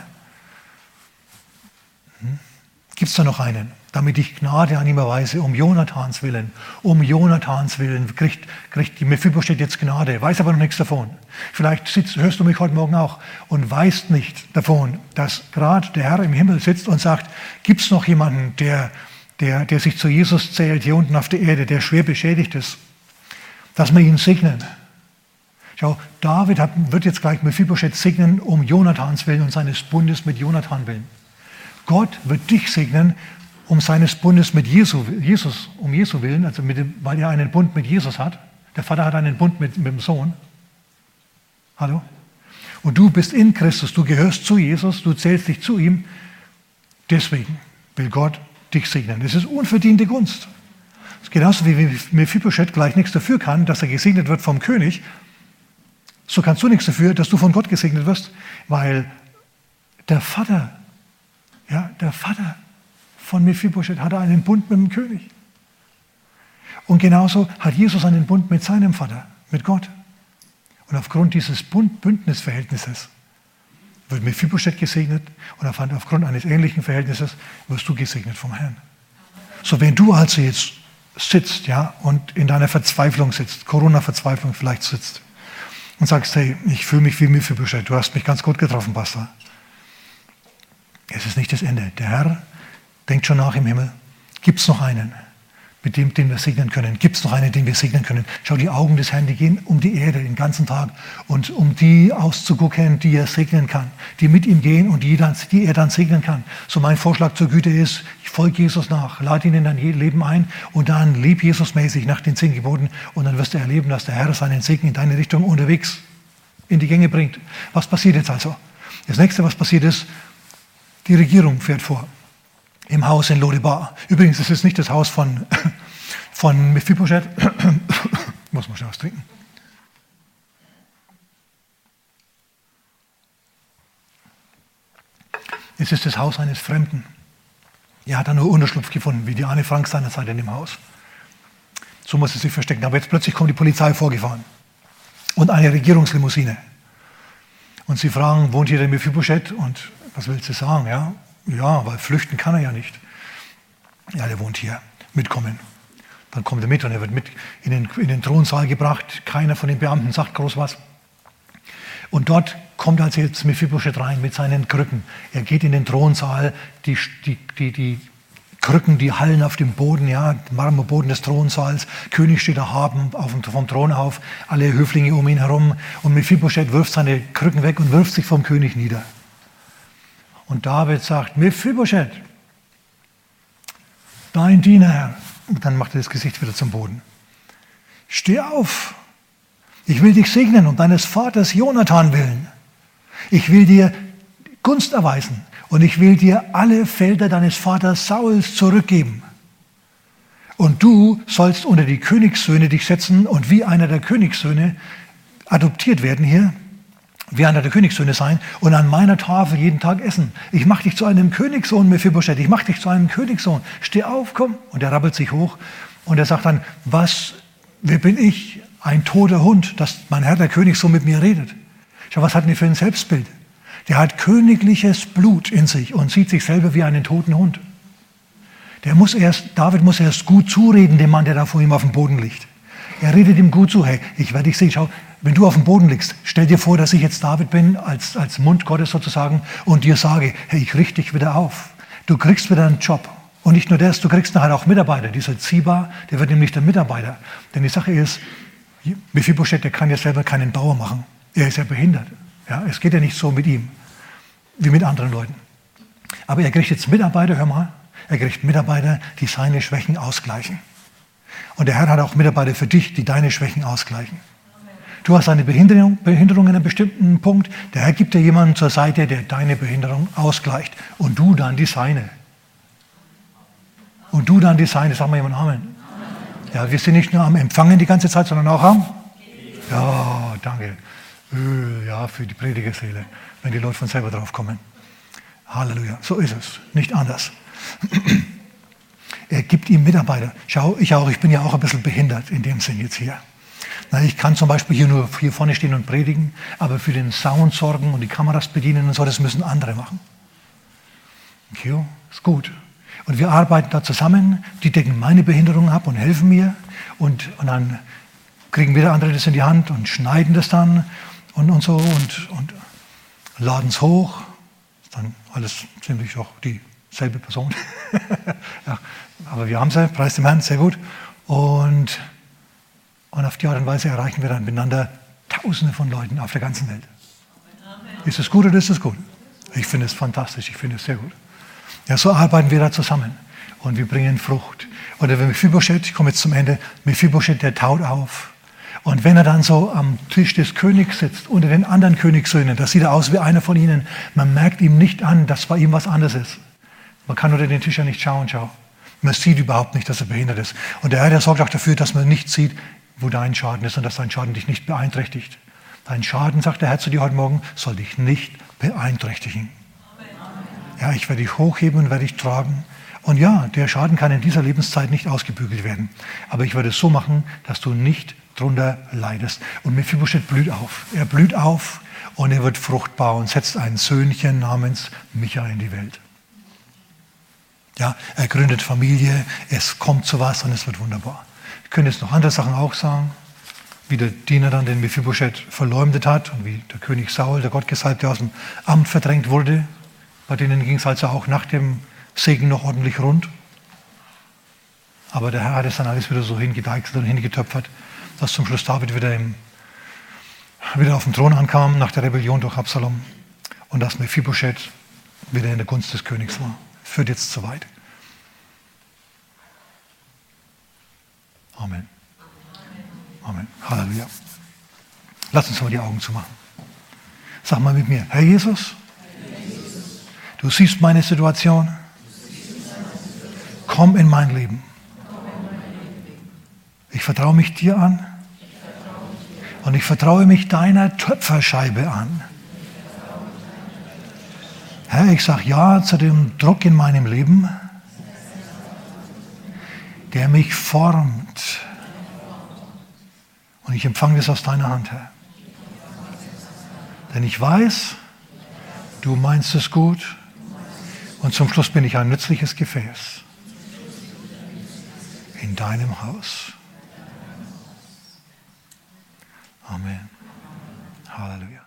Gibt es da noch einen? damit ich Gnade an ihm erweise, um Jonathans Willen. Um Jonathans Willen kriegt, kriegt die Mephibosheth jetzt Gnade, weiß aber noch nichts davon. Vielleicht sitzt, hörst du mich heute Morgen auch und weißt nicht davon, dass gerade der Herr im Himmel sitzt und sagt, gibt es noch jemanden, der, der, der sich zu Jesus zählt, hier unten auf der Erde, der schwer beschädigt ist, dass wir ihn segnen. Schau, David hat, wird jetzt gleich Mephibosheth segnen um Jonathans Willen und seines Bundes mit Jonathan willen. Gott wird dich segnen, um seines Bundes mit Jesu, Jesus, um Jesu willen, also dem, weil er einen Bund mit Jesus hat. Der Vater hat einen Bund mit, mit dem Sohn. Hallo? Und du bist in Christus, du gehörst zu Jesus, du zählst dich zu ihm. Deswegen will Gott dich segnen. Das ist unverdiente Gunst. Das ist genauso wie Mephibosheth gleich nichts dafür kann, dass er gesegnet wird vom König. So kannst du nichts dafür, dass du von Gott gesegnet wirst, weil der Vater, ja, der Vater von Mephibosheth hatte einen Bund mit dem König. Und genauso hat Jesus einen Bund mit seinem Vater, mit Gott. Und aufgrund dieses Bund Bündnisverhältnisses wird Mephibosheth gesegnet und aufgrund eines ähnlichen Verhältnisses wirst du gesegnet vom Herrn. So, wenn du also jetzt sitzt, ja, und in deiner Verzweiflung sitzt, Corona-Verzweiflung vielleicht sitzt und sagst, hey, ich fühle mich wie Mephibosheth, du hast mich ganz gut getroffen, Pastor. Es ist nicht das Ende. Der Herr denkt schon nach im Himmel. Gibt es noch einen? mit dem, den wir segnen können. Gibt es noch einen, den wir segnen können? Schau, die Augen des Herrn, die gehen um die Erde den ganzen Tag und um die auszugucken, die er segnen kann, die mit ihm gehen und die, dann, die er dann segnen kann. So mein Vorschlag zur Güte ist, ich folge Jesus nach, lade ihn in dein Leben ein und dann leb Jesus-mäßig nach den zehn Geboten und dann wirst du erleben, dass der Herr seinen Segen in deine Richtung unterwegs in die Gänge bringt. Was passiert jetzt also? Das nächste, was passiert ist, die Regierung fährt vor im Haus in Lodibar. Übrigens, es ist nicht das Haus von, von Mephibosheth. Muss man schnell was trinken. Es ist das Haus eines Fremden. Er hat da nur Unterschlupf gefunden, wie die Anne Frank seinerzeit in dem Haus. So muss er sich verstecken. Aber jetzt plötzlich kommt die Polizei vorgefahren und eine Regierungslimousine. Und sie fragen, wohnt hier der Mephibosheth? Und was willst du sagen? Ja, ja, weil flüchten kann er ja nicht. Ja, der wohnt hier. Mitkommen. Dann kommt er mit und er wird mit in den, in den Thronsaal gebracht. Keiner von den Beamten sagt groß was. Und dort kommt also jetzt Mephibosheth rein mit seinen Krücken. Er geht in den Thronsaal, die, die, die, die Krücken, die hallen auf dem Boden, ja, Marmorboden des Thronsaals. König steht da haben auf dem, vom Thron auf, alle Höflinge um ihn herum. Und Mephibosheth wirft seine Krücken weg und wirft sich vom König nieder. Und David sagt, Mephibosheth, dein Diener, Herr. Und dann macht er das Gesicht wieder zum Boden. Steh auf. Ich will dich segnen um deines Vaters Jonathan willen. Ich will dir Gunst erweisen und ich will dir alle Felder deines Vaters Sauls zurückgeben. Und du sollst unter die Königssöhne dich setzen und wie einer der Königssöhne adoptiert werden hier wie einer der Königssöhne sein und an meiner Tafel jeden Tag essen. Ich mache dich zu einem Königssohn, Mephibosheth. Ich mache dich zu einem Königssohn. Steh auf, komm. Und er rappelt sich hoch und er sagt dann, was, wer bin ich? Ein toter Hund, dass mein Herr, der König, so mit mir redet. Schau, was hat denn für ein Selbstbild? Der hat königliches Blut in sich und sieht sich selber wie einen toten Hund. Der muss erst, David muss erst gut zureden, dem Mann, der da vor ihm auf dem Boden liegt. Er redet ihm gut zu, hey, ich werde dich sehen, schau, wenn du auf dem Boden liegst, stell dir vor, dass ich jetzt David bin, als, als Mund Gottes sozusagen, und dir sage, hey, ich richte dich wieder auf. Du kriegst wieder einen Job. Und nicht nur das, du kriegst nachher auch Mitarbeiter. Dieser Ziba, der wird nämlich der Mitarbeiter. Denn die Sache ist, Mephibosheth, der kann ja selber keinen Bauer machen. Er ist ja behindert. Ja, es geht ja nicht so mit ihm, wie mit anderen Leuten. Aber er kriegt jetzt Mitarbeiter, hör mal, er kriegt Mitarbeiter, die seine Schwächen ausgleichen. Und der Herr hat auch Mitarbeiter für dich, die deine Schwächen ausgleichen. Du hast eine Behinderung, Behinderung in einem bestimmten Punkt. Der Herr gibt dir jemanden zur Seite, der deine Behinderung ausgleicht. Und du dann die seine. Und du dann die seine. Sag mal jemand Amen. Ja, wir sind nicht nur am Empfangen die ganze Zeit, sondern auch am. Ja, danke. Ja, für die Predigerseele, wenn die Leute von selber drauf kommen. Halleluja. So ist es. Nicht anders. Er gibt ihm Mitarbeiter. Schau, ich auch, ich bin ja auch ein bisschen behindert in dem Sinn jetzt hier. Ich kann zum Beispiel hier nur hier vorne stehen und predigen, aber für den Sound sorgen und die Kameras bedienen und so, das müssen andere machen. Okay, ist gut. Und wir arbeiten da zusammen, die decken meine Behinderung ab und helfen mir und, und dann kriegen wieder andere das in die Hand und schneiden das dann und, und so und, und laden es hoch. Ist dann alles ziemlich auch dieselbe Person. ja, aber wir haben sie, preis dem Herrn, sehr gut. Und und auf die Art und Weise erreichen wir dann miteinander Tausende von Leuten auf der ganzen Welt. Ist es gut oder ist es gut? Ich finde es fantastisch, ich finde es sehr gut. Ja, so arbeiten wir da zusammen und wir bringen Frucht. Oder wenn Mephibosheth, ich komme jetzt zum Ende, Mephibosheth, der taut auf. Und wenn er dann so am Tisch des Königs sitzt, unter den anderen Königssöhnen, das sieht aus wie einer von ihnen, man merkt ihm nicht an, dass bei ihm was anderes ist. Man kann unter den Tisch ja nicht schauen, schau. Man sieht überhaupt nicht, dass er behindert ist. Und der Herr, der sorgt auch dafür, dass man nicht sieht, wo dein Schaden ist und dass dein Schaden dich nicht beeinträchtigt. Dein Schaden, sagt der Herr zu dir heute Morgen, soll dich nicht beeinträchtigen. Ja, ich werde dich hochheben und werde dich tragen. Und ja, der Schaden kann in dieser Lebenszeit nicht ausgebügelt werden. Aber ich werde es so machen, dass du nicht drunter leidest. Und Mephibosheth blüht auf. Er blüht auf und er wird fruchtbar und setzt ein Söhnchen namens Micha in die Welt. Ja, er gründet Familie, es kommt zu was und es wird wunderbar. Ich könnte jetzt noch andere Sachen auch sagen, wie der Diener dann den Mephibosheth verleumdet hat und wie der König Saul, der Gottgesalbte, aus dem Amt verdrängt wurde. Bei denen ging es also auch nach dem Segen noch ordentlich rund. Aber der Herr hat es dann alles wieder so hingedeichselt und hingetöpfert, dass zum Schluss David wieder, im, wieder auf dem Thron ankam nach der Rebellion durch Absalom und dass Mephibosheth wieder in der Gunst des Königs war. Führt jetzt zu weit. Amen. Amen. Halleluja. Lass uns mal die Augen zumachen. Sag mal mit mir, Herr Jesus, du siehst meine Situation. Komm in mein Leben. Ich vertraue mich dir an und ich vertraue mich deiner Töpferscheibe an. Herr, ich sage ja zu dem Druck in meinem Leben, der mich formt. Und ich empfange das aus deiner Hand, Herr. Denn ich weiß, du meinst es gut und zum Schluss bin ich ein nützliches Gefäß in deinem Haus. Amen. Halleluja.